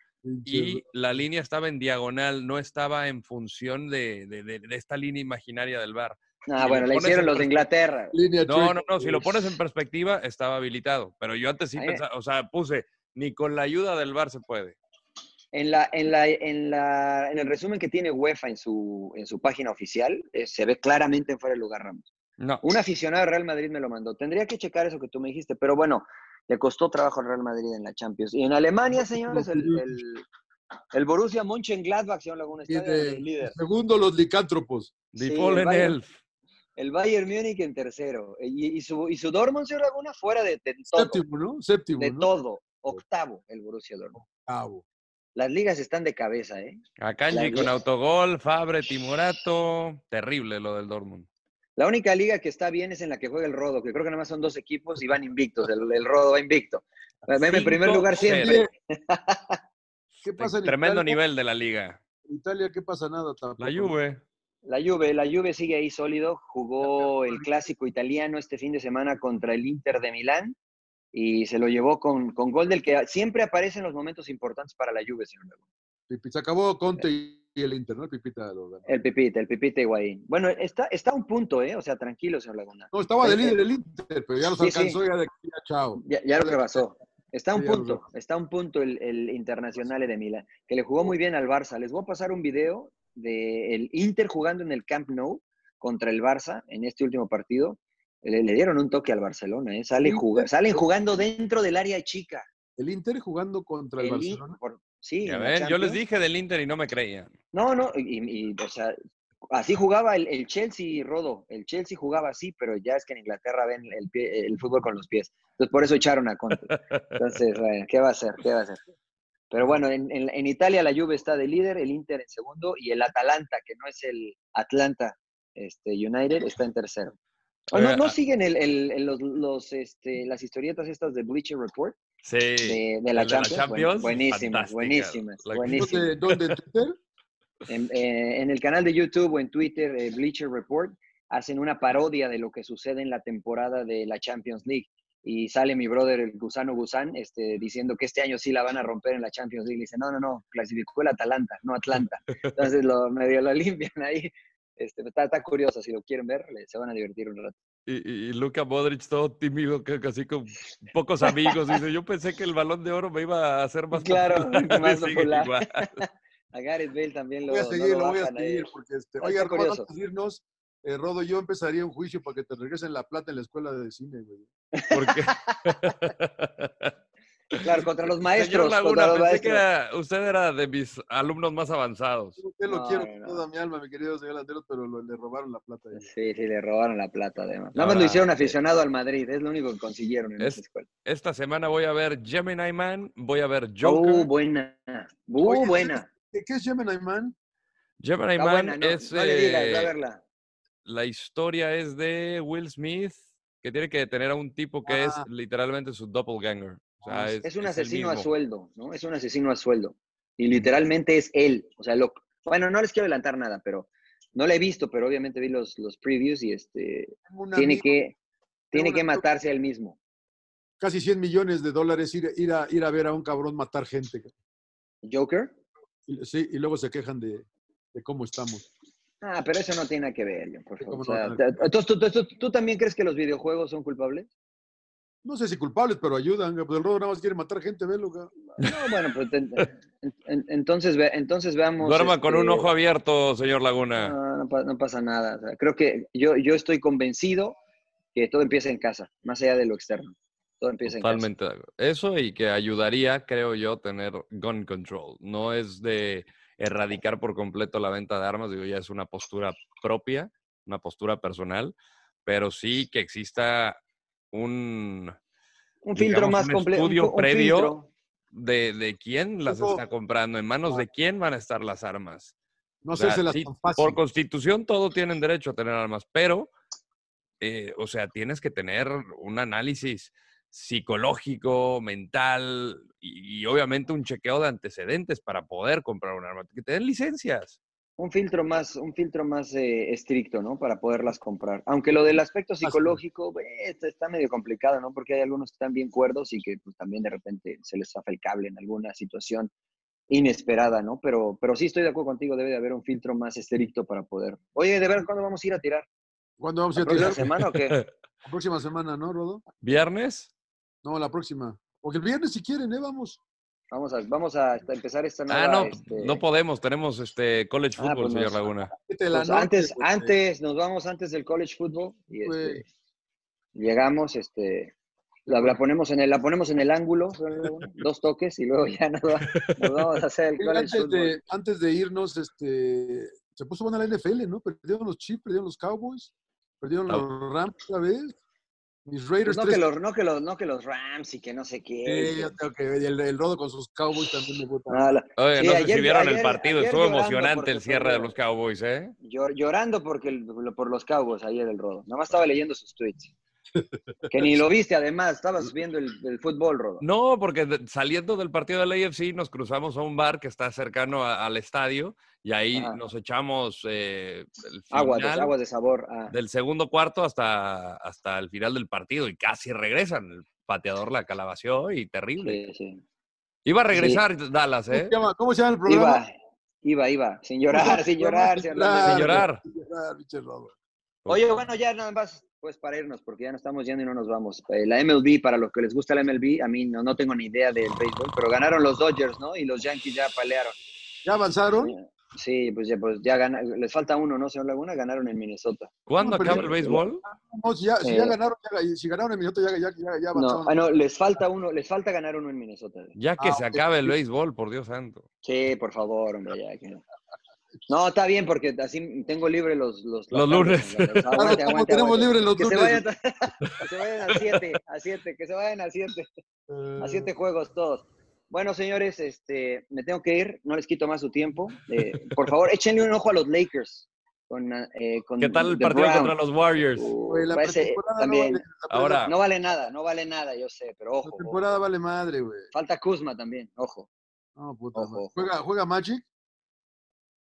y la línea estaba en diagonal, no estaba en función de, de- de- de esta línea imaginaria del bar. Ah, Si bueno, la hicieron los de Inglaterra. No, no, no, si lo pones en perspectiva, estaba habilitado. Pero yo antes sí Ahí- pensaba, o sea, puse, ni con la ayuda del bar se puede. En, la, en, la, en, la, en el resumen que tiene UEFA en su, en su página oficial, eh, se ve claramente en fuera de lugar Ramos. No. Un aficionado de Real Madrid me lo mandó. Tendría que checar eso que tú me dijiste, pero bueno, le costó trabajo al Real Madrid en la Champions. Y en Alemania, señores, el, el, el Borussia Mönchengladbach, señor Laguna, está de- de líder. Segundo, los licántropos. The Sí, vaya. Elf. El Bayern Múnich en tercero. Y, y su, y su Dortmund, señor Laguna, fuera de, de todo. Séptimo, ¿no? Séptimo, De ¿no? todo. Octavo, el Borussia Dortmund. Octavo. Las ligas están de cabeza, ¿eh? Akanji La con autogol, Fabre, Timorato. Terrible lo del Dortmund. La única liga que está bien es en la que juega el Rodo, que creo que nada más son dos equipos y van invictos. El, el Rodo va invicto. Va en primer lugar siempre. ¿Qué pasa en Tremendo Italia? nivel de la liga. En Italia, ¿qué pasa? Nada tampoco. La Juve. La Juve, la Juve sigue ahí sólido. Jugó el clásico italiano este fin de semana contra el Inter de Milán y se lo llevó con, con gol del que siempre aparece en los momentos importantes para la Juve, señor Laguna. Se acabó Conte y el Inter, ¿no? El Pipita lo ganó. El Pipita, el Pipita Higuaín. Bueno, está, está a un punto, ¿eh? O sea, tranquilo, señor Laguna. No, estaba de Eh, líder el Inter, pero ya los sí, sí. alcanzó ya de aquí a chao. Ya, ya lo rebasó. Está a un Sí, ya punto, está a un punto el, el Internacional de Milán, que le jugó muy bien al Barça. Les voy a pasar un video del Inter jugando en el Camp Nou contra el Barça en este último partido. Le, le dieron un toque al Barcelona, ¿eh? Sale sí. salen jugando dentro del área chica. El Inter jugando contra el, Barcelona. por- sí, yo les dije del Inter y no me creían. No, no, y, y, o sea, así jugaba el, el Chelsea, Rodo. El Chelsea jugaba así, pero ya es que en Inglaterra ven el, pie- el fútbol con los pies. Entonces, por eso echaron a Conte. Entonces, bueno, ¿qué va a hacer? ¿Qué va a hacer? Pero bueno, en, en- en Italia la Juve está de líder, el Inter en segundo y el Atalanta, que no es el Atlanta este, United, está en tercero. Oh, ¿No, ah. siguen el, el- el- los, los, este, las historietas estas de Bleacher Report Sí. de, de la la Champions? Champions, buenísimas, buenísimas, La- buenísimas. ¿Dónde, Twitter? En, eh, en el canal de YouTube o en Twitter, eh, Bleacher Report, hacen una parodia de lo que sucede en la temporada de la Champions League. Y sale mi brother, el gusano Gusán, este, diciendo que este año sí la van a romper en la Champions League. Y dice, no, no, no, clasificó el Atalanta, no Atlanta. Entonces lo medio lo limpian ahí. Este, está, está curioso, si lo quieren ver, se van a divertir un rato. Y, y- y Luka Modric todo tímido, casi con pocos amigos. Dice, yo pensé que el balón de oro me iba a hacer más Claro, popular". más popular. igual. A Gareth Bale también lo, Voy a no seguir, lo lo voy a seguir, porque este, Está oye, Rodo, antes de irnos, eh, Rodo, yo empezaría un juicio para que te regresen la plata en la escuela de cine, güey. Porque Claro, contra los Señor maestros. Laguna, los pensé que era- usted era de mis alumnos más avanzados. Usted lo No, quiero no, con no. toda mi alma, mi querido señor Landeros, pero lo- le robaron la plata. Sí, sí, le robaron la plata además. Nada más lo hicieron aficionado al Madrid, es lo único que consiguieron en es- esa escuela. Esta semana voy a ver Gemini Man, voy a ver Joker. Uh, buena. Uh, Oye, buena. ¿Qué, qué es Gemini Man? Gemini Está Man buena, no, es... no le digas, ve a eh, verla. la historia es de Will Smith, que tiene que detener a un tipo que es Ah. literalmente su doppelganger. O sea, Ah, es, Es un es asesino a sueldo, ¿no? Es un asesino a sueldo. Y literalmente es él. O sea, lo, bueno, no les quiero adelantar nada, pero no la he visto, pero obviamente vi los, los previews y este tiene amigo, que tiene que matarse a él mismo. Casi 100 millones de dólares ir, ir, a, ir a ver a un cabrón matar gente. Joker. Y- Sí, y luego se quejan de, de cómo estamos. Ah, pero eso no tiene nada que ver, John, por Sí, favor. cómo O no, sea, no. te- entonces, ¿tú, tú- tú- tú también crees que los videojuegos son culpables? No sé si culpables, pero ayudan. Pues el robo nada más quiere matar gente, velo. No, bueno, pues te- en- en- entonces, ve- entonces veamos. Duerma con un este, ojo abierto, señor Laguna. No, no, pa- no pasa nada. O sea, creo que yo, yo estoy convencido que todo empieza en casa, más allá de lo externo. Todo empieza en casa. Eso y que ayudaría, creo yo, tener gun control. No es de erradicar por completo la venta de armas, digo, ya es una postura propia, una postura personal, pero sí que exista un Un filtro digamos, más un completo. estudio previo de, de quién las Eso- está comprando, en manos de quién van a estar las armas. No O sea, hacérselas sí, tan fácil. por constitución todos tienen derecho a tener armas, pero, eh, o sea, tienes que tener un análisis psicológico, mental y, y obviamente un chequeo de antecedentes para poder comprar un arma. Que te den licencias. Un filtro más, un filtro más eh, estricto, ¿no? Para poderlas comprar. Aunque lo del aspecto psicológico eh, está, está medio complicado, ¿no? Porque hay algunos que están bien cuerdos y que pues, también de repente se les zafa el cable en alguna situación inesperada, ¿no? Pero, pero sí estoy de acuerdo contigo, debe de haber un filtro más estricto para poder. Oye, ¿de ver cuándo vamos a ir a tirar? ¿Cuándo vamos a ¿La ir a próxima tirar? semana o qué? La próxima semana, ¿no, Rodo? ¿Viernes? No, la próxima. Porque el viernes, si quieren, ¿eh? Vamos. Vamos a, vamos a empezar esta nueva... Ah, no, este, no podemos. Tenemos este college Ah, football, pues señor nos- Laguna. Pues antes, pues, antes, nos vamos antes del college football y este, llegamos, este, la, la ponemos en el, la ponemos en el ángulo, dos toques y luego ya nos, va- nos vamos a hacer el college Antes football. de, antes de irnos, este, se puso buena la NFL, ¿no? Perdieron los Chiefs, perdieron los Cowboys, perdieron Ah. los Rams otra vez. Mis Pues Raiders no, tres- que los, no, que los, no que los Rams y que no sé qué. Sí, y que- ya tengo que el, el Rodo con sus Cowboys también me gusta. Ah, la- Oye, Sí, no sé ayer- si vieron el ayer- partido. ayer Estuvo llorando emocionante porque el cierre de los Cowboys, ¿eh? llor- llorando porque el- por los Cowboys ayer el Rodo. Nada más estaba leyendo sus tweets. Que ni lo viste, además, estabas viendo el, el fútbol, Rodo. No, porque de- saliendo del partido del AFC nos cruzamos a un bar que está cercano a- al estadio y ahí nos echamos eh, el Aguas, de- aguas de sabor. ah. del segundo cuarto hasta, hasta el final del partido y casi regresan. El pateador la calabació y terrible. Sí, sí. Iba a regresar Dallas, ¿Cómo ¿eh? se llama, cómo se llama el programa? Iba, iba, iba. Sin llorar, sin llorar. sin de- Sin llorar. Sin llorar. Oye, bueno, ya nada más, pues para irnos, porque ya nos estamos yendo y no nos vamos. Eh, la MLB, para los que les gusta la MLB, a mí no, no tengo ni idea del béisbol, pero ganaron los Dodgers, ¿no? Y los Yankees ya palearon. ¿Ya avanzaron? Sí, pues ya, pues ya gana, les falta uno, ¿no, señor Laguna? Ganaron en Minnesota. ¿Cuándo No, acaba el béisbol? No, si ya, si ya Eh. ganaron, ya- si ganaron en minuto, ya, ya, ya, ya avanzaron. No, ah, no, les falta uno, les falta ganar uno en Minnesota. Ya que Ah, se ok. acabe el béisbol, por Dios santo. Sí, por favor, hombre, ya. que no. No, está bien, porque así tengo libre los los, Los lunes. tardes. Aguante, aguante, como tenemos libre los Que se lunes. vayan, que se vayan a siete, a siete, que se vayan a siete. Eh, a siete juegos todos. Bueno, señores, este, me tengo que ir, no les quito más su tiempo. Eh, por favor, échenle un ojo a los Lakers. Con, eh, con ¿Qué tal el The partido Brown. contra los Warriors? La parece- no vale- la Ahora- no vale nada, no vale nada, yo sé, pero La ojo. ojo. temporada vale madre, güey. Falta Kuzma también, ojo. No, puta Ojo, madre. ojo. ¿Juega, ¿Juega Magic?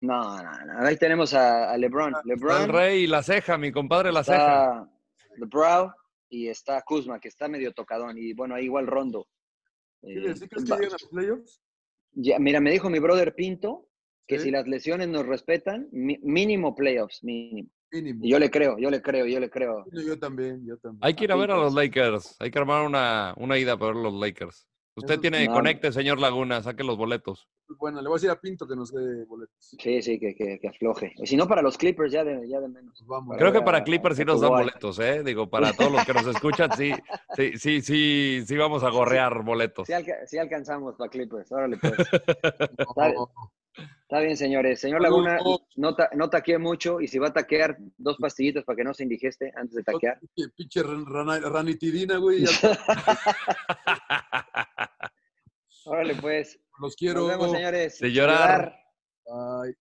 No, no, no. Ahí tenemos a, a LeBron. LeBron el rey y la ceja, mi compadre la ceja. está LeBron y está Kuzma, que está medio tocadón. Y bueno, ahí igual Rondo. ¿Sí, Eh, ¿Sí crees que va- llegan a los playoffs? ya, mira, me dijo mi brother Pinto que Sí. si las lesiones nos respetan, mínimo playoffs, mínimo. Mínimo. Y yo le creo, yo le creo, yo le creo. Yo también, yo también. Hay que ir a ver a los Lakers. Lakers. Hay que armar una, una ida para ver los Lakers. Usted Eso- tiene, No. conecte, señor Laguna, saque los boletos. Bueno, le voy a decir a Pinto que nos dé boletos. Sí, sí, que, que, que afloje. Y si no, para los Clippers ya de, ya de menos. Vamos. Creo que a- para Clippers sí a nos dan boletos, ¿eh? Digo, para todos los que nos escuchan, sí, sí, sí, sí, sí vamos a gorrear boletos. Sí, alca- sí alcanzamos para Clippers. Órale, pues. No, Está bien, señores. Señor. Laguna, no, ta- no taquee mucho y si va a taquear, dos pastillitas para que no se indigeste antes de taquear. pinche- ranitidina, güey. Órale, pues. Los quiero. Nos vemos, señores. De llorar. Bye.